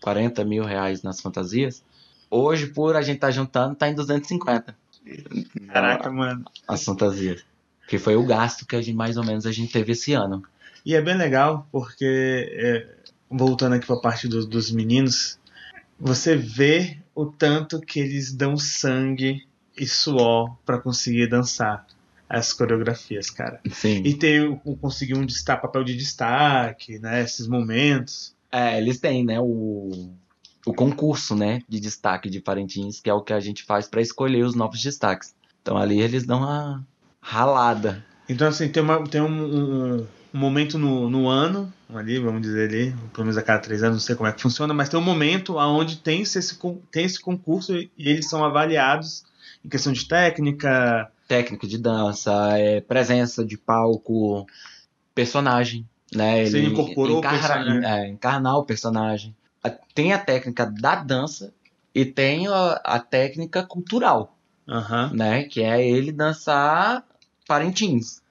40 mil reais nas fantasias. Hoje, por a gente estar tá juntando, tá em 250. Caraca, mano. As fantasias. Que foi o gasto que a gente, mais ou menos, a gente teve esse ano. E é bem legal, porque, é, voltando aqui para a parte do, dos meninos, você vê o tanto que eles dão sangue e suor para conseguir dançar as coreografias, cara. Sim. E ter conseguir um destaque, papel de destaque, né? Esses momentos. É, eles têm, né? O, o concurso, né, de destaque de Parintins, que é o que a gente faz para escolher os novos destaques. Então ali eles dão uma ralada. Então assim, tem, uma, tem um, um, um momento no, no ano, ali, vamos dizer ali, pelo menos a cada três anos, não sei como é que funciona, mas tem um momento onde tem esse, tem esse concurso e eles são avaliados em questão de técnica. Técnica de dança, é, presença de palco, personagem. Né? Ele Você incorporou encarna, o personagem. É, encarnar o personagem tem a técnica da dança e tem a, a técnica cultural, uhum. né? Que é ele dançar parentins.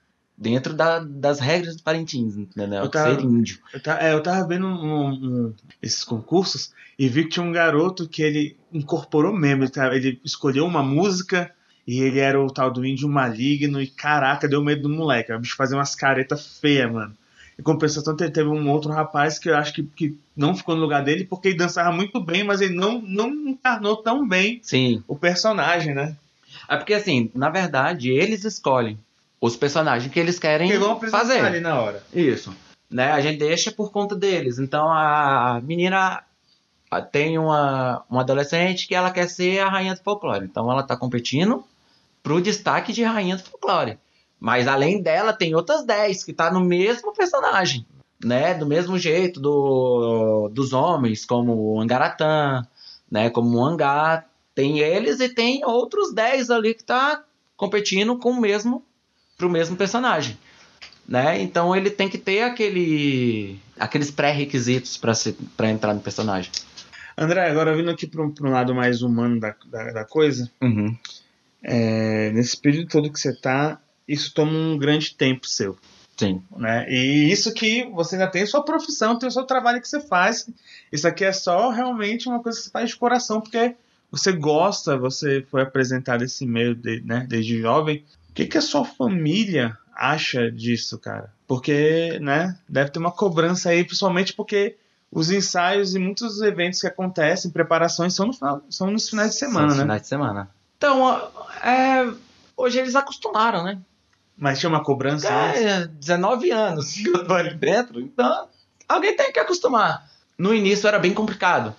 Dentro da, das regras do parentins, entendeu? Tava, Ser índio. Eu tava, é, eu tava vendo um, um, esses concursos e vi que tinha um garoto que ele incorporou mesmo. Ele, ele escolheu uma música e ele era o tal do índio maligno. E caraca, deu medo do moleque. O bicho fazia umas caretas feias, mano. Em compensação, teve um outro rapaz que eu acho que, que não ficou no lugar dele porque ele dançava muito bem, mas ele não, não encarnou tão bem Sim. o personagem, né? É porque, assim, na verdade, eles escolhem os personagens que eles querem que vão fazer. ali na hora. Isso. Né? A gente deixa por conta deles. Então, a menina tem uma, uma adolescente que ela quer ser a rainha do folclore. Então, ela está competindo pro destaque de rainha do folclore. Mas além dela, tem outras 10 que tá no mesmo personagem, né? Do mesmo jeito do, dos homens, como o Angaratã, né? Como o Angá. Tem eles e tem outros 10 ali que tá competindo com o mesmo pro mesmo personagem. Né? Então ele tem que ter aquele, aqueles pré-requisitos para entrar no personagem. André, agora vindo aqui para um, um, lado mais humano da, da, da coisa, uhum. é, nesse período todo que você tá, isso toma um grande tempo seu. Sim. Né? E isso que você ainda tem sua profissão, tem o seu trabalho que você faz. Isso aqui é só realmente uma coisa que você faz de coração, porque você gosta, você foi apresentado esse meio de, né, desde jovem. O que, que a sua família acha disso, cara? Porque, né, deve ter uma cobrança aí, principalmente porque os ensaios e muitos eventos que acontecem, preparações, são, no final, são nos finais de semana, São né? finais de semana. Então, é, hoje eles acostumaram, né? Mas tinha uma cobrança antes. É, 19 anos que eu tô ali dentro, então alguém tem que acostumar. No início era bem complicado.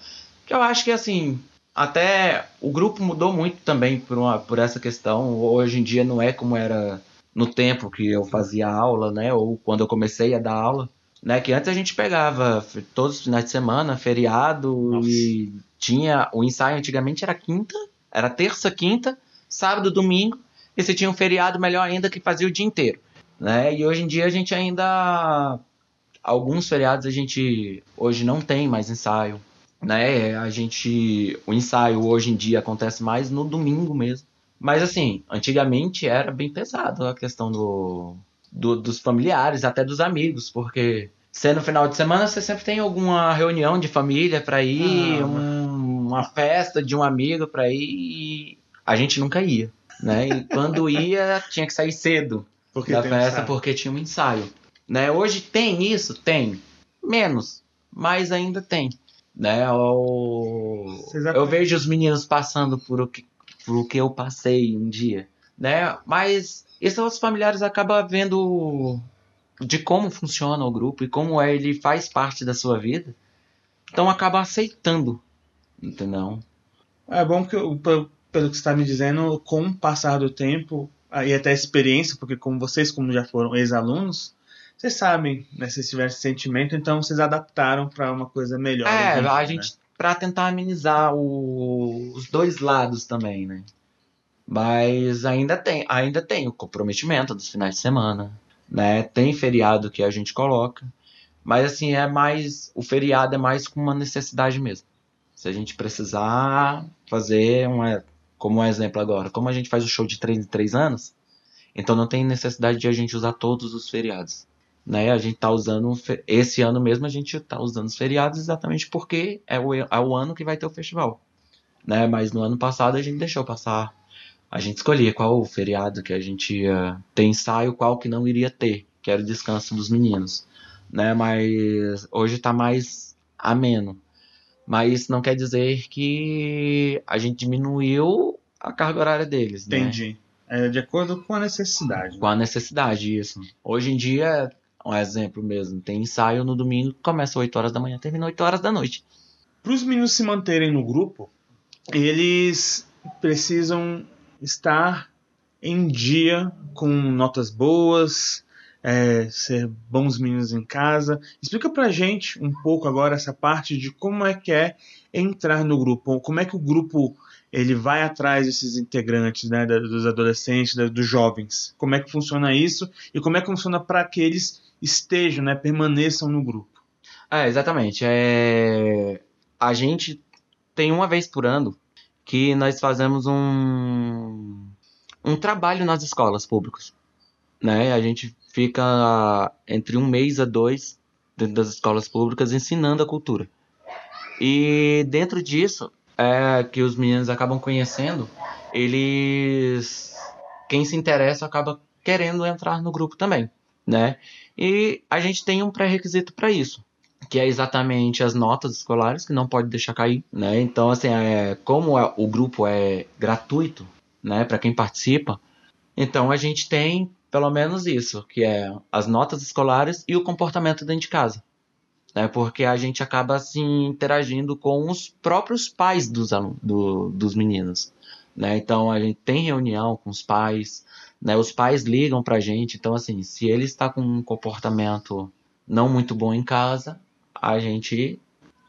Que eu acho que assim, até o grupo mudou muito também por, uma, por essa questão. Hoje em dia não é como era no tempo que eu fazia aula, né? Ou quando eu comecei a dar aula. Né, que antes a gente pegava todos os finais de semana, feriado, Nossa. e tinha. O ensaio antigamente era quinta, era terça, quinta, sábado, domingo, e você tinha um feriado melhor ainda que fazia o dia inteiro. Né? E hoje em dia a gente ainda. Alguns feriados a gente hoje não tem mais ensaio. Né? A gente. O ensaio hoje em dia acontece mais no domingo mesmo. Mas assim, antigamente era bem pesado a questão do, do- dos familiares, até dos amigos, porque se no final de semana você sempre tem alguma reunião de família pra ir, Ah, um- uma festa de um amigo pra ir, e a gente nunca ia. Né? E quando ia, tinha que sair cedo Porque da um festa ensaio. porque tinha um ensaio. Né? Hoje tem isso? Tem. Menos, mas ainda tem. Né? O- Vocês Eu vejo os meninos passando por o, que, por o que eu passei um dia. Né? Mas esses outros familiares acabam vendo de como funciona o grupo e como é, ele faz parte da sua vida. Então acaba aceitando. Entendeu? É bom que, pelo pelo que você está me dizendo, com o passar do tempo e até a experiência, porque como vocês, como já foram ex-alunos, vocês sabem, né, se tiver esse sentimento, então vocês adaptaram para uma coisa melhor. É, em a dia, gente pra tentar amenizar o- os dois lados também, né? Mas ainda tem, ainda tem o comprometimento dos finais de semana, né? Tem feriado que a gente coloca, mas assim é mais o feriado é mais com uma necessidade mesmo. Se a gente precisar fazer uma, como um exemplo agora, como a gente faz o show de 3 em 3 anos, então não tem necessidade de a gente usar todos os feriados né? A gente tá usando esse ano mesmo a gente tá usando os feriados exatamente porque é o, é o ano que vai ter o festival, né? Mas no ano passado a gente deixou passar, a gente escolhia qual o feriado que a gente ia ter ensaio, qual que não iria ter, que era o descanso dos meninos, né? Mas hoje tá mais ameno. Mas isso não quer dizer que a gente diminuiu a carga horária deles, né? Entendi. É de acordo com a necessidade. Com a necessidade, isso. Hoje em dia, um exemplo mesmo, tem ensaio no domingo, começa 8 horas da manhã, termina 8 horas da noite. Para os meninos se manterem no grupo, eles precisam estar em dia com notas boas, é, ser bons meninos em casa. Explica pra gente um pouco agora essa parte de como é que é entrar no grupo, como é que o grupo ele vai atrás desses integrantes, né, dos adolescentes, dos jovens. Como é que funciona isso e como é que funciona para que eles estejam, né, permaneçam no grupo. É, exatamente. É... A gente tem uma vez por ano que nós fazemos um, um trabalho nas escolas públicas. Né? A gente fica entre um mês a dois dentro das escolas públicas ensinando a cultura. E dentro disso, é que os meninos acabam conhecendo, eles. Quem se interessa acaba querendo entrar no grupo também, né? E a gente tem um pré-requisito para isso, que é exatamente as notas escolares, que não pode deixar cair, né? Então, assim, é, como é- o grupo é gratuito, né, para quem participa, então a gente tem pelo menos isso, que é as notas escolares e o comportamento dentro de casa. Né, porque a gente acaba assim interagindo com os próprios pais dos, do- dos meninos. Né? Então a gente tem reunião com os pais, né? os pais ligam pra gente. Então, assim, se ele está com um comportamento não muito bom em casa, a gente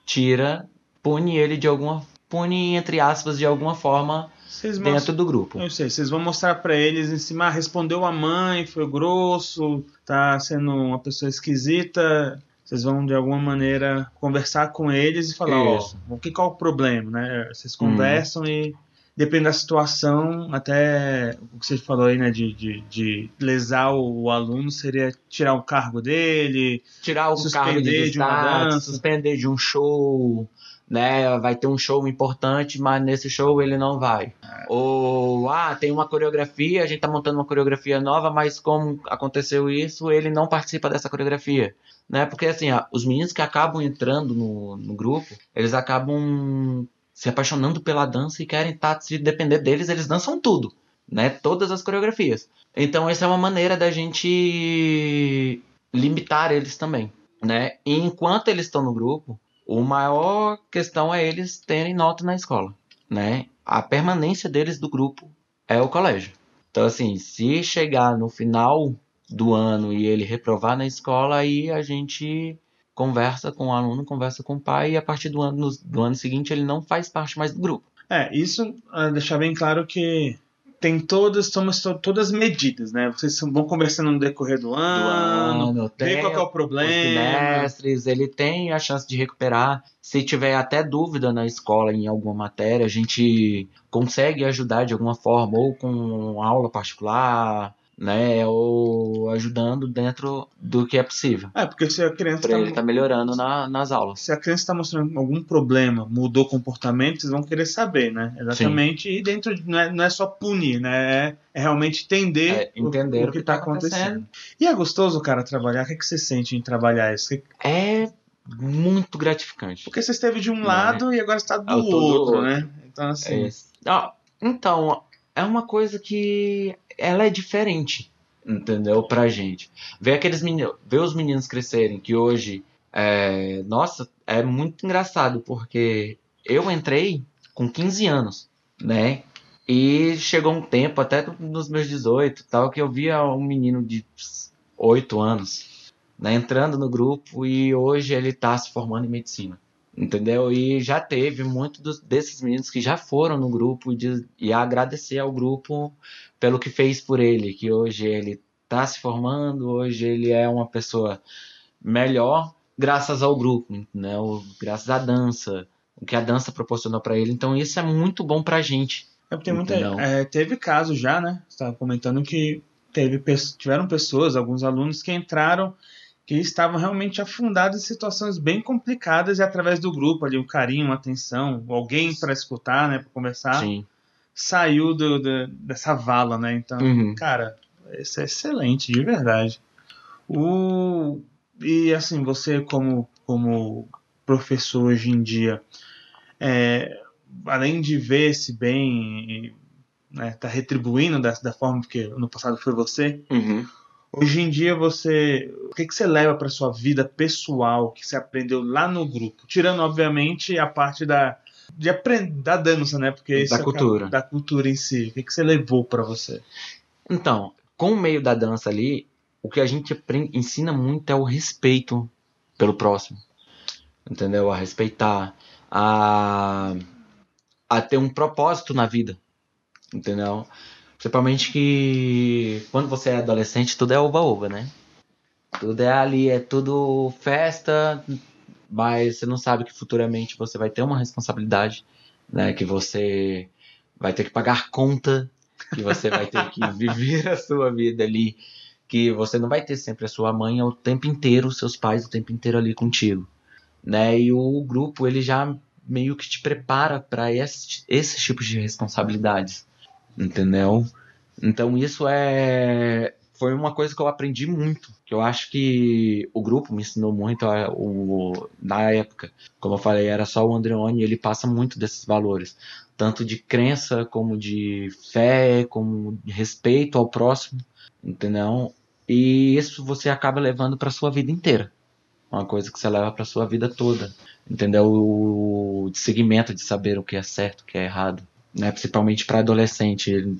tira, pune ele de alguma. pune, entre aspas, de alguma forma Vocês dentro mostram- do grupo. Eu sei, vocês vão mostrar pra eles em cima, ah, respondeu a mãe, foi grosso, tá sendo uma pessoa esquisita. Vocês vão de alguma maneira conversar com eles e falar, ó, o que qual é o problema, né? Vocês Uhum. conversam e depende da situação, até o que você falou aí, né, de, de, de lesar o, aluno seria tirar o cargo dele. tirar o Suspender cargo de de uma dança. suspender de um show, né? Vai ter um show importante, mas nesse show ele não vai. Ou, ah, tem uma coreografia, a gente tá montando uma coreografia nova, mas como aconteceu isso, ele não participa dessa coreografia. Né? Porque assim, ó, os meninos que acabam entrando no, no grupo, eles acabam se apaixonando pela dança e querem estar, tá, se depender deles, eles dançam tudo, né? Todas as coreografias. Então essa é uma maneira da gente limitar eles também, né? E enquanto eles estão no grupo, o maior questão é eles terem nota na escola, né? A permanência deles do grupo é o colégio. Então, assim, se chegar no final do ano e ele reprovar na escola, aí a gente conversa com o aluno, conversa com o pai e a partir do ano, do ano seguinte ele não faz parte mais do grupo. É, isso uh, deixar bem claro que tem todas, tomam todas as medidas, né? Vocês vão conversando no decorrer do ano, do ano ver qual é o problema. Os ele tem a chance de recuperar. Se tiver até dúvida na escola em alguma matéria, a gente consegue ajudar de alguma forma, ou com aula particular, né? Ou ajudando dentro do que é possível. É, porque se a criança para tá... ele tá melhorando na, nas aulas. Se a criança está mostrando algum problema, mudou comportamento, vocês vão querer saber, né? Exatamente. Sim. E dentro não é, não é só punir, né? É, é realmente entender, é, entender o, o, que está tá acontecendo. acontecendo. E é gostoso, cara, trabalhar. O que, é que você sente em trabalhar isso? É muito gratificante. Porque você esteve de um não lado é? e agora está do, outro, do outro, né? Então, assim. É ah, então, é uma coisa que ela é diferente, entendeu? Pra gente. Ver aqueles meninos, ver os meninos crescerem, que hoje, é, nossa, é muito engraçado, porque eu entrei com 15 anos, né? E chegou um tempo, até nos meus 18, tal, que eu via um menino de 8 anos, né, entrando no grupo e hoje ele está se formando em medicina entendeu? E já teve muitos desses meninos que já foram no grupo de, e agradecer ao grupo pelo que fez por ele, que hoje ele está se formando, hoje ele é uma pessoa melhor graças ao grupo, né? graças à dança, o que a dança proporcionou para ele. Então isso é muito bom para a gente. É porque muita, é, teve casos já, né? Você estava comentando que teve, tiveram pessoas, alguns alunos que entraram que estavam realmente afundados em situações bem complicadas e através do grupo ali, um carinho, uma atenção, alguém para escutar, né, para conversar, Sim. saiu do, do, dessa vala, né? Então, uhum. cara, isso é excelente, de verdade. O e assim, você como como professor hoje em dia, é, além de ver esse bem, né, tá retribuindo da, da forma que no passado foi você. Uhum Hoje em dia você, o que, que você leva para sua vida pessoal que você aprendeu lá no grupo? Tirando obviamente a parte da de aprender da dança, né? Porque da cultura, da cultura em si. O que, que você levou para você? Então, com o meio da dança ali, o que a gente aprende, ensina muito é o respeito pelo próximo, entendeu? A respeitar, a a ter um propósito na vida, entendeu? Principalmente que quando você é adolescente, tudo é oba-oba, né? Tudo é ali, é tudo festa, mas você não sabe que futuramente você vai ter uma responsabilidade, né? Que você vai ter que pagar conta, que você vai ter que viver a sua vida ali, que você não vai ter sempre a sua mãe o tempo inteiro, os seus pais o tempo inteiro ali contigo, né? E o grupo ele já meio que te prepara para esses, esses tipos de responsabilidades entendeu? Então isso é foi uma coisa que eu aprendi muito, que eu acho que o grupo me ensinou muito o, na época. Como eu falei, era só o Andreoni ele passa muito desses valores, tanto de crença como de fé, como de respeito ao próximo, entendeu? E isso você acaba levando para sua vida inteira. Uma coisa que você leva para sua vida toda, entendeu? O segmento de saber o que é certo, o que é errado né, principalmente para adolescente.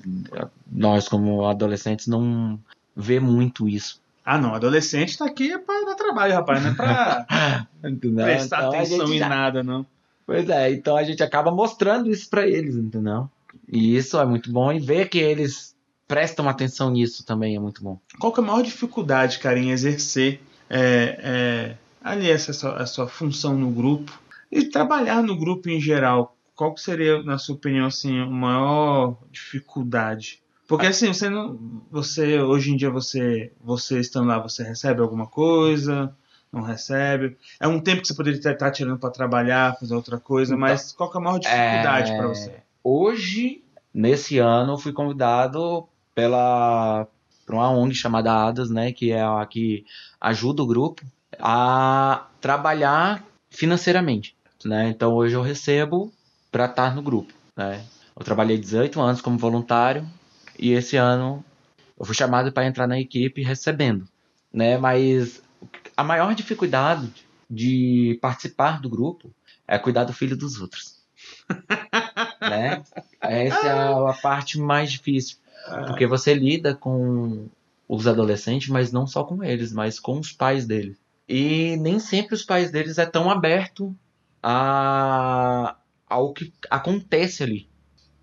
Nós, como adolescentes, não vê muito isso. Ah, não, adolescente tá aqui para dar trabalho, rapaz, não é para prestar então atenção em já... nada, não. Pois é, então a gente acaba mostrando isso para eles, entendeu? E isso é muito bom e ver que eles prestam atenção nisso também é muito bom. Qual que é a maior dificuldade, cara, em exercer é, é, ali essa, essa sua função no grupo e trabalhar no grupo em geral? Qual que seria, na sua opinião, assim, a maior dificuldade? Porque assim, você não, você hoje em dia você, você estando lá, você recebe alguma coisa? Não recebe. É um tempo que você poderia estar tirando para trabalhar, fazer outra coisa, Então, mas qual que é a maior dificuldade É, para você? Hoje, nesse ano, eu fui convidado pela por uma ONG chamada ADAS, né, que é a que ajuda o grupo a trabalhar financeiramente, né? Então hoje eu recebo para estar no grupo, né? Eu trabalhei 18 anos como voluntário e esse ano eu fui chamado para entrar na equipe recebendo, né? Mas a maior dificuldade de participar do grupo é cuidar do filho dos outros. né? Essa é a, parte mais difícil, porque você lida com os adolescentes, mas não só com eles, mas com os pais deles. E nem sempre os pais deles é tão aberto a ao que acontece ali,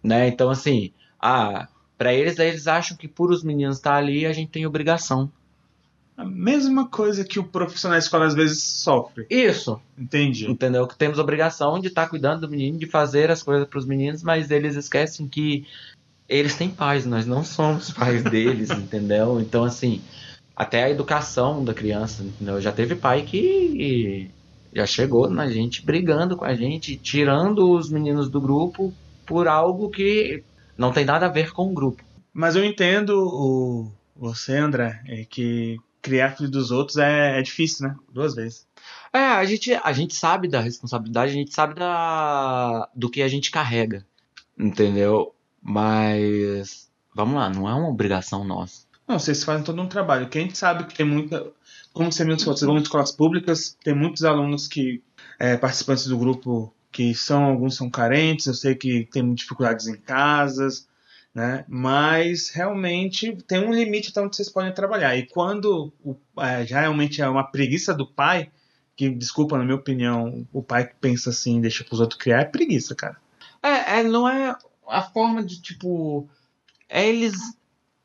né? Então assim, ah, para eles eles acham que por os meninos estar ali a gente tem obrigação. A mesma coisa que o profissional da escola às vezes sofre. Isso, Entendi. entendeu? Que temos obrigação de estar cuidando do menino, de fazer as coisas para os meninos, mas eles esquecem que eles têm pais, nós não somos pais deles, entendeu? Então, assim, até a educação da criança, entendeu? Já teve pai que já chegou na gente brigando com a gente, tirando os meninos do grupo por algo que não tem nada a ver com o grupo. Mas eu entendo o, você, André, é que criar filho dos outros é, é difícil, né? Duas vezes. É, a gente, a gente sabe da responsabilidade, a gente sabe da, do que a gente carrega, entendeu? Mas, vamos lá, não é uma obrigação nossa. Não, vocês fazem todo um trabalho. Que a gente sabe que tem muita. Como você mesmo falou, vão escolas públicas, tem muitos alunos que. é, participantes do grupo que são. Alguns são carentes, eu sei que tem dificuldades em casas, né? Mas realmente tem um limite até onde vocês podem trabalhar. E quando o, é, realmente é uma preguiça do pai, que, desculpa, na minha opinião, o pai que pensa assim, deixa pros outros criar, é preguiça, cara. É, é, não é a forma de, tipo, é eles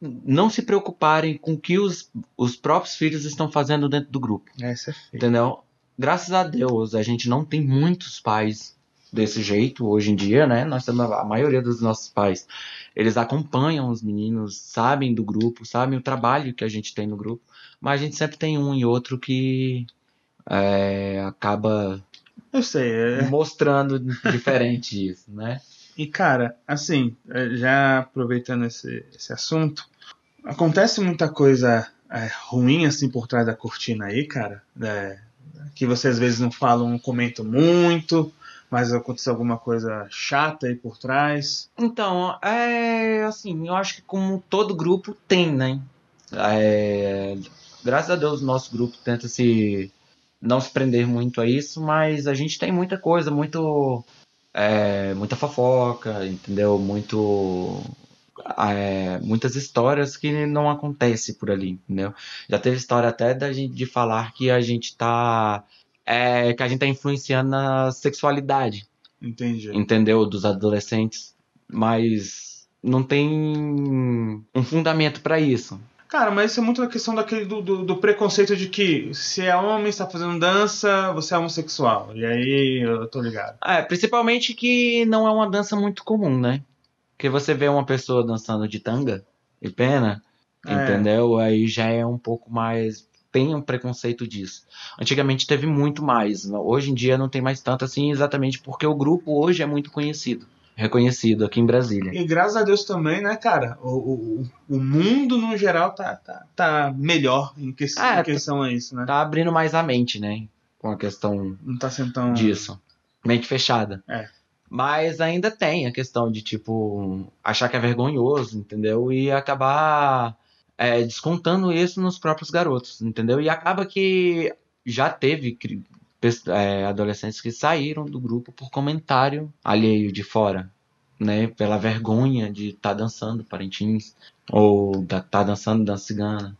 não se preocuparem com o que os, os próprios filhos estão fazendo dentro do grupo, Essa é feia. entendeu? Graças a Deus, a gente não tem muitos pais desse jeito hoje em dia, né? Nós temos a maioria dos nossos pais, eles acompanham os meninos, sabem do grupo, sabem o trabalho que a gente tem no grupo, mas a gente sempre tem um e outro que é, acaba Eu sei, é, mostrando diferente isso, né? E cara, assim, eh, já aproveitando esse, esse assunto, acontece muita coisa eh, ruim assim por trás da cortina aí, cara, né, que você às vezes não falam, não comentam muito, mas aconteceu alguma coisa chata aí por trás. Então, é assim, eu acho que como todo grupo tem, né? É, graças a Deus o nosso grupo tenta se não se prender muito a isso, mas a gente tem muita coisa, muito é, muita fofoca, entendeu? Muito é, muitas histórias que não acontecem por ali, entendeu? Já teve história até da gente de falar que a gente tá é, que a gente tá influenciando na sexualidade Entendi. entendeu? Dos adolescentes, mas não tem um fundamento pra isso. Cara, mas isso é muito a questão daquele do, do, do preconceito de que se é homem, está fazendo dança, você é homossexual. E aí eu tô ligado. É, principalmente que não é uma dança muito comum, né? Porque você vê uma pessoa dançando de tanga e pena, É. entendeu? Aí já é um pouco mais. Tem um preconceito disso. Antigamente teve muito mais. Hoje em dia não tem mais tanto assim, exatamente porque o grupo hoje é muito conhecido. Reconhecido aqui em Brasília. E graças a Deus também, né, cara? O, o, o mundo, no geral, tá, tá, tá melhor em, que, Ah, em questão a isso, né? Tá abrindo mais a mente, né? Com a questão Não tá sendo tão. disso. Mente fechada. É. Mas ainda tem a questão de, tipo, achar que é vergonhoso, entendeu? E acabar é, descontando isso nos próprios garotos, entendeu? E acaba que já teve é, adolescentes que saíram do grupo por comentário alheio de fora, né? Pela vergonha de estar dançando parentins ou estar tá dançando dança cigana,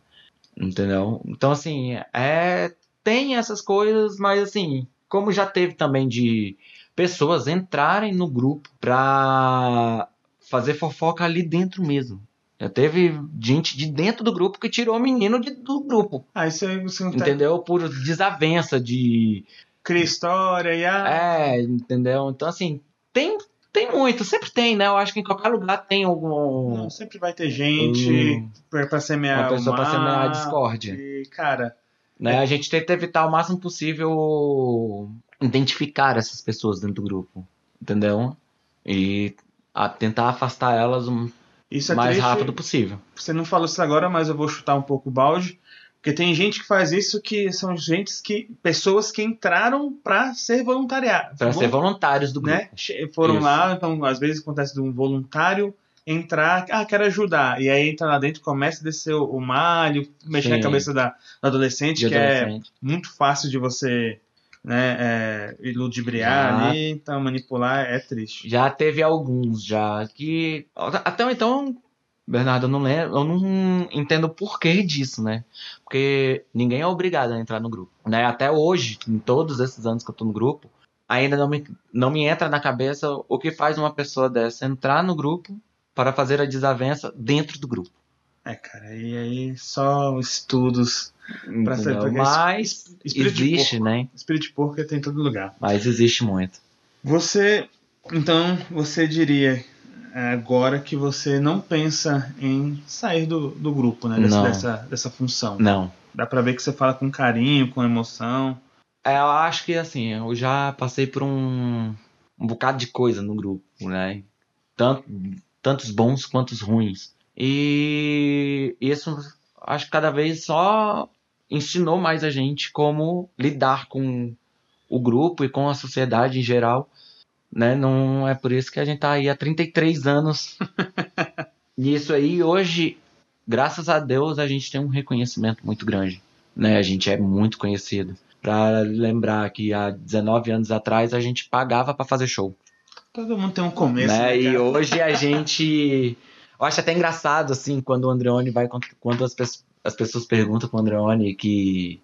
entendeu? Então, assim, é tem essas coisas, mas assim, como já teve também de pessoas entrarem no grupo pra fazer fofoca ali dentro mesmo. Já teve gente de dentro do grupo que tirou o menino de- do grupo, Ah, isso aí você não tá. entendeu? Por desavença de. Cria história e É, entendeu? Então, assim, tem, tem muito, sempre tem, né? Eu acho que em qualquer lugar tem algum. Não, sempre vai ter gente um- pra, semear uma pessoa o pra semear a discórdia. E, cara, Né? A gente tenta evitar o máximo possível identificar essas pessoas dentro do grupo, entendeu? E a tentar afastar elas o Isso é mais triste. rápido possível. Você não falou isso agora, mas eu vou chutar um pouco o balde. Porque tem gente que faz isso que são gente que. pessoas que entraram pra ser voluntariado. Para ser voluntários do grupo. né? Foram Isso. lá, então às vezes acontece de um voluntário entrar, ah, quero ajudar. E aí entra lá dentro, começa a descer o o malho, mexer Sim. na cabeça da, do adolescente, de que é adolescente. muito fácil de você né, é, ludibriar Já. ali, então manipular é triste. Já teve alguns já que. Até então, Bernardo, eu não lembro, eu não entendo o porquê disso, né? Porque ninguém é obrigado a entrar no grupo. Né? Até hoje, em todos esses anos que eu tô no grupo, ainda não me, não me entra na cabeça o que faz uma pessoa dessa entrar no grupo para fazer a desavença dentro do grupo. É, cara, e aí só estudos. Pra ser- entendeu? porque Mas existe, né? Espírito de porco tem em todo lugar. Mas existe muito. Você, então, você diria é, agora que você não pensa em sair do, do grupo, né? Dessa, dessa, dessa função. Não. Dá pra ver que você fala com carinho, com emoção. É, eu acho que assim, eu já passei por um, um bocado de coisa no grupo, né? Tanto, tantos bons quanto os ruins. E isso acho que cada vez só ensinou mais a gente como lidar com o grupo e com a sociedade em geral. Né? Não é por isso que a gente tá aí há 33 anos nisso aí. Hoje, graças a Deus, a gente tem um reconhecimento muito grande. Né? A gente é muito conhecido. Pra lembrar que há 19 anos atrás a gente pagava pra fazer show. Todo mundo tem um começo, né? né, E hoje a gente. Eu acho até engraçado, assim, quando o Andreoni vai. Quando as, pe- as pessoas perguntam pro Andreoni que.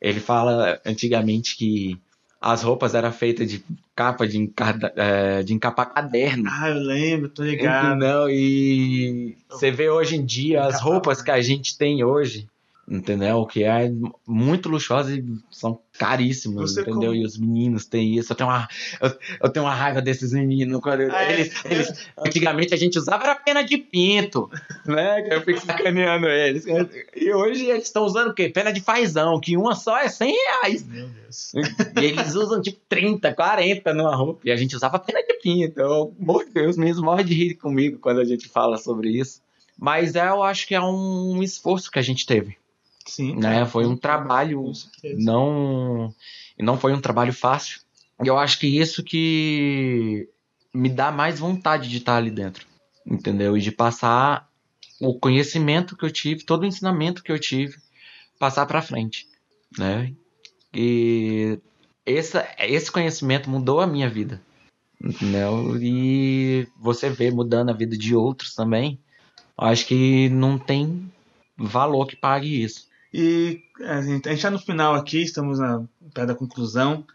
Ele fala antigamente que as roupas eram feitas de capa de, encarda- eh, de encapar caderno. Ah, eu lembro, tô ligado. Entendeu? E você vê hoje em dia as roupas que a gente tem hoje, entendeu? Que é muito luxuosa e são caríssimas, Você entendeu? como- E os meninos têm isso. Eu tenho uma, eu, eu tenho uma raiva desses meninos. Quando Ah, é? eles, eles- antigamente a gente usava era pena de pinto, né? Eu fico sacaneando eles. E hoje eles estão usando o quê? Pena de fazão, que uma só é 100 reais. Meu Deus. E eles usam tipo 30, 40 numa roupa. E a gente usava pena de pinto. Eu, de Deus, os meninos morrem de rir comigo quando a gente fala sobre isso. Mas é, eu acho que é um esforço que a gente teve. Sim. Né? Foi um trabalho. Não, não foi um trabalho fácil. E eu acho que isso que me dá mais vontade de estar ali dentro. Entendeu? E de passar o conhecimento que eu tive, todo o ensinamento que eu tive, passar pra frente. Né? E essa, esse conhecimento mudou a minha vida. Entendeu? E você vê mudando a vida de outros também. Eu acho que não tem valor que pague isso. E a gente, a gente tá no final aqui, estamos na perto da conclusão.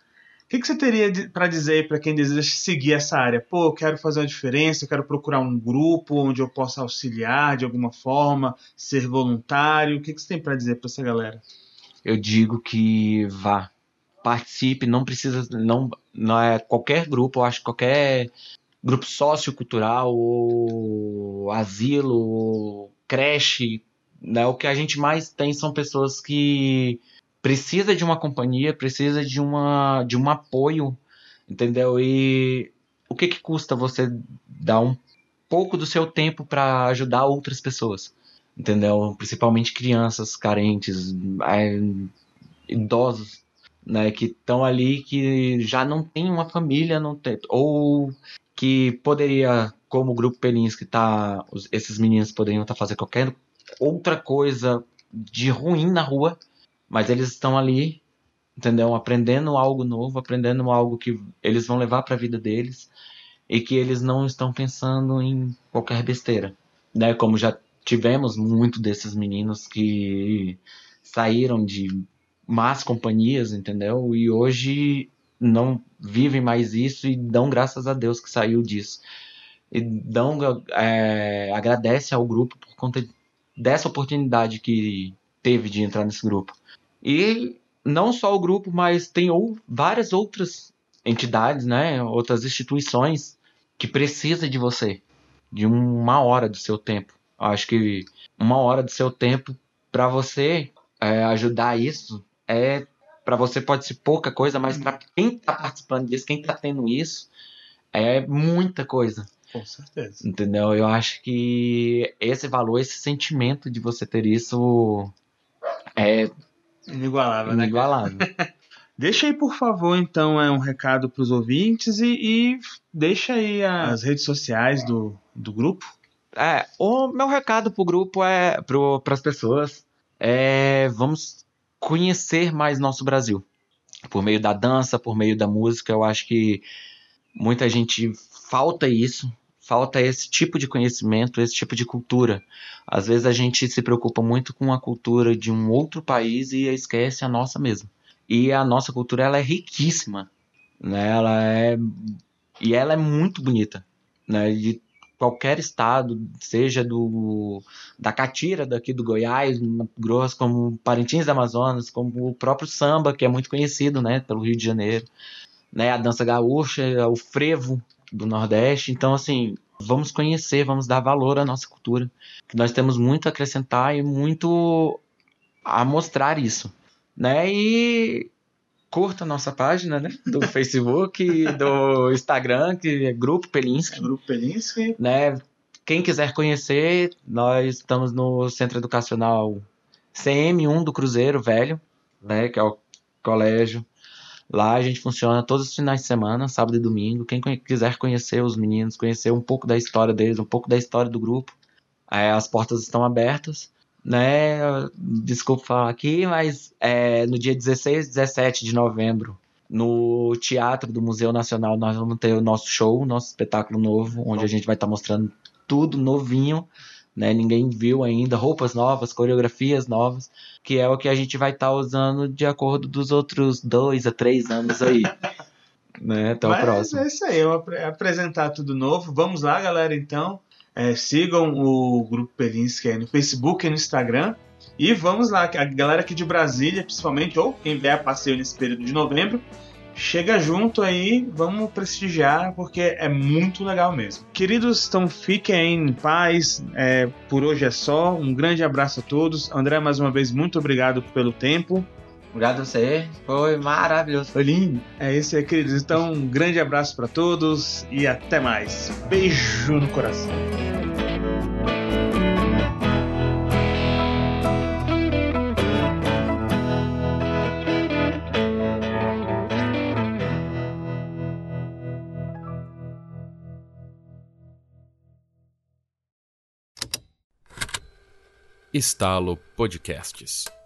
O que, que você teria pra dizer para quem deseja seguir essa área? Pô, eu quero fazer uma diferença, eu quero procurar um grupo onde eu possa auxiliar de alguma forma, ser voluntário. O que, que você tem pra dizer pra essa galera? eu digo que vá, participe, não precisa, não, não é qualquer grupo, eu acho que qualquer grupo sociocultural, ou asilo, ou creche, né, o que a gente mais tem são pessoas que precisa de uma companhia, precisa de uma de um apoio, entendeu? E o que que custa você dar um pouco do seu tempo para ajudar outras pessoas? entendeu? Principalmente crianças carentes, é, idosos, né, que estão ali que já não tem uma família, não tem, ou que poderia, como o grupo Pelins que tá, esses meninos poderiam estar fazendo qualquer outra coisa de ruim na rua, mas eles estão ali, entendeu? Aprendendo algo novo, aprendendo algo que eles vão levar para a vida deles e que eles não estão pensando em qualquer besteira, né? Como já tivemos muito desses meninos que saíram de más companhias, entendeu? E hoje não vivem mais isso e dão graças a Deus que saiu disso. E dão, é, agradece ao grupo por conta dessa oportunidade que teve de entrar nesse grupo. E não só o grupo, mas tem ou, várias outras entidades, né? Outras instituições que precisam de você, de uma hora do seu tempo. Acho que uma hora do seu tempo para você é, ajudar isso, é para você pode ser pouca coisa, mas para quem está participando disso, quem está tendo isso, é muita coisa. Com certeza. Entendeu? Eu acho que esse valor, esse sentimento de você ter isso é inigualável, né? Inigualável. Deixa aí, por favor, então, é um recado para os ouvintes e, e, deixa aí as redes sociais do, do grupo. É, o meu recado pro grupo é para as pessoas é vamos conhecer mais nosso Brasil por meio da dança, por meio da música. Eu acho que muita gente falta isso, falta esse tipo de conhecimento, esse tipo de cultura. Às vezes a gente se preocupa muito com a cultura de um outro país e esquece a nossa mesmo. E a nossa cultura ela é riquíssima, né? Ela é e ela é muito bonita, né? De qualquer estado, seja do da catira daqui do Goiás, Grosso, como Parintins do Amazonas, como o próprio samba que é muito conhecido, né? Pelo Rio de Janeiro, né? A dança gaúcha, o frevo do Nordeste. Então, assim, vamos conhecer, vamos dar valor à nossa cultura. Nós temos muito a acrescentar e muito a mostrar isso né? E curta a nossa página, né? Do Facebook, do Instagram, que é Grupo Pelinski. Grupo Pelinski. Né? Quem quiser conhecer, nós estamos no Centro Educacional CM1 do Cruzeiro Velho, né? Que é o colégio. Lá a gente funciona todos os finais de semana, sábado e domingo. Quem quiser conhecer os meninos, conhecer um pouco da história deles, um pouco da história do grupo, é, as portas estão abertas né? Desculpa falar aqui, mas é, no dia 16 e 17 de novembro, no Teatro do Museu Nacional, nós vamos ter o nosso show, nosso espetáculo novo, onde a gente vai estar tá mostrando tudo novinho, né? Ninguém viu ainda, roupas novas, coreografias novas, que é o que a gente vai estar tá usando de acordo dos outros dois a três anos aí. né? Até Mas o próximo. É isso aí, eu apresentar tudo novo. Vamos lá, galera, então. É, sigam o Grupo Pelinski aí no Facebook e no Instagram. E vamos lá, a galera aqui de Brasília, principalmente, ou quem vier a passeio nesse período de novembro, chega junto aí, vamos prestigiar, porque é muito legal mesmo. Queridos, então fiquem em paz, é, por hoje é só, um grande abraço a todos. André, mais uma vez, muito obrigado pelo tempo. Obrigado a você, foi maravilhoso, foi lindo. É isso aí, queridos. Então, um grande abraço para todos e até mais. Beijo no coração. Estalo Podcasts.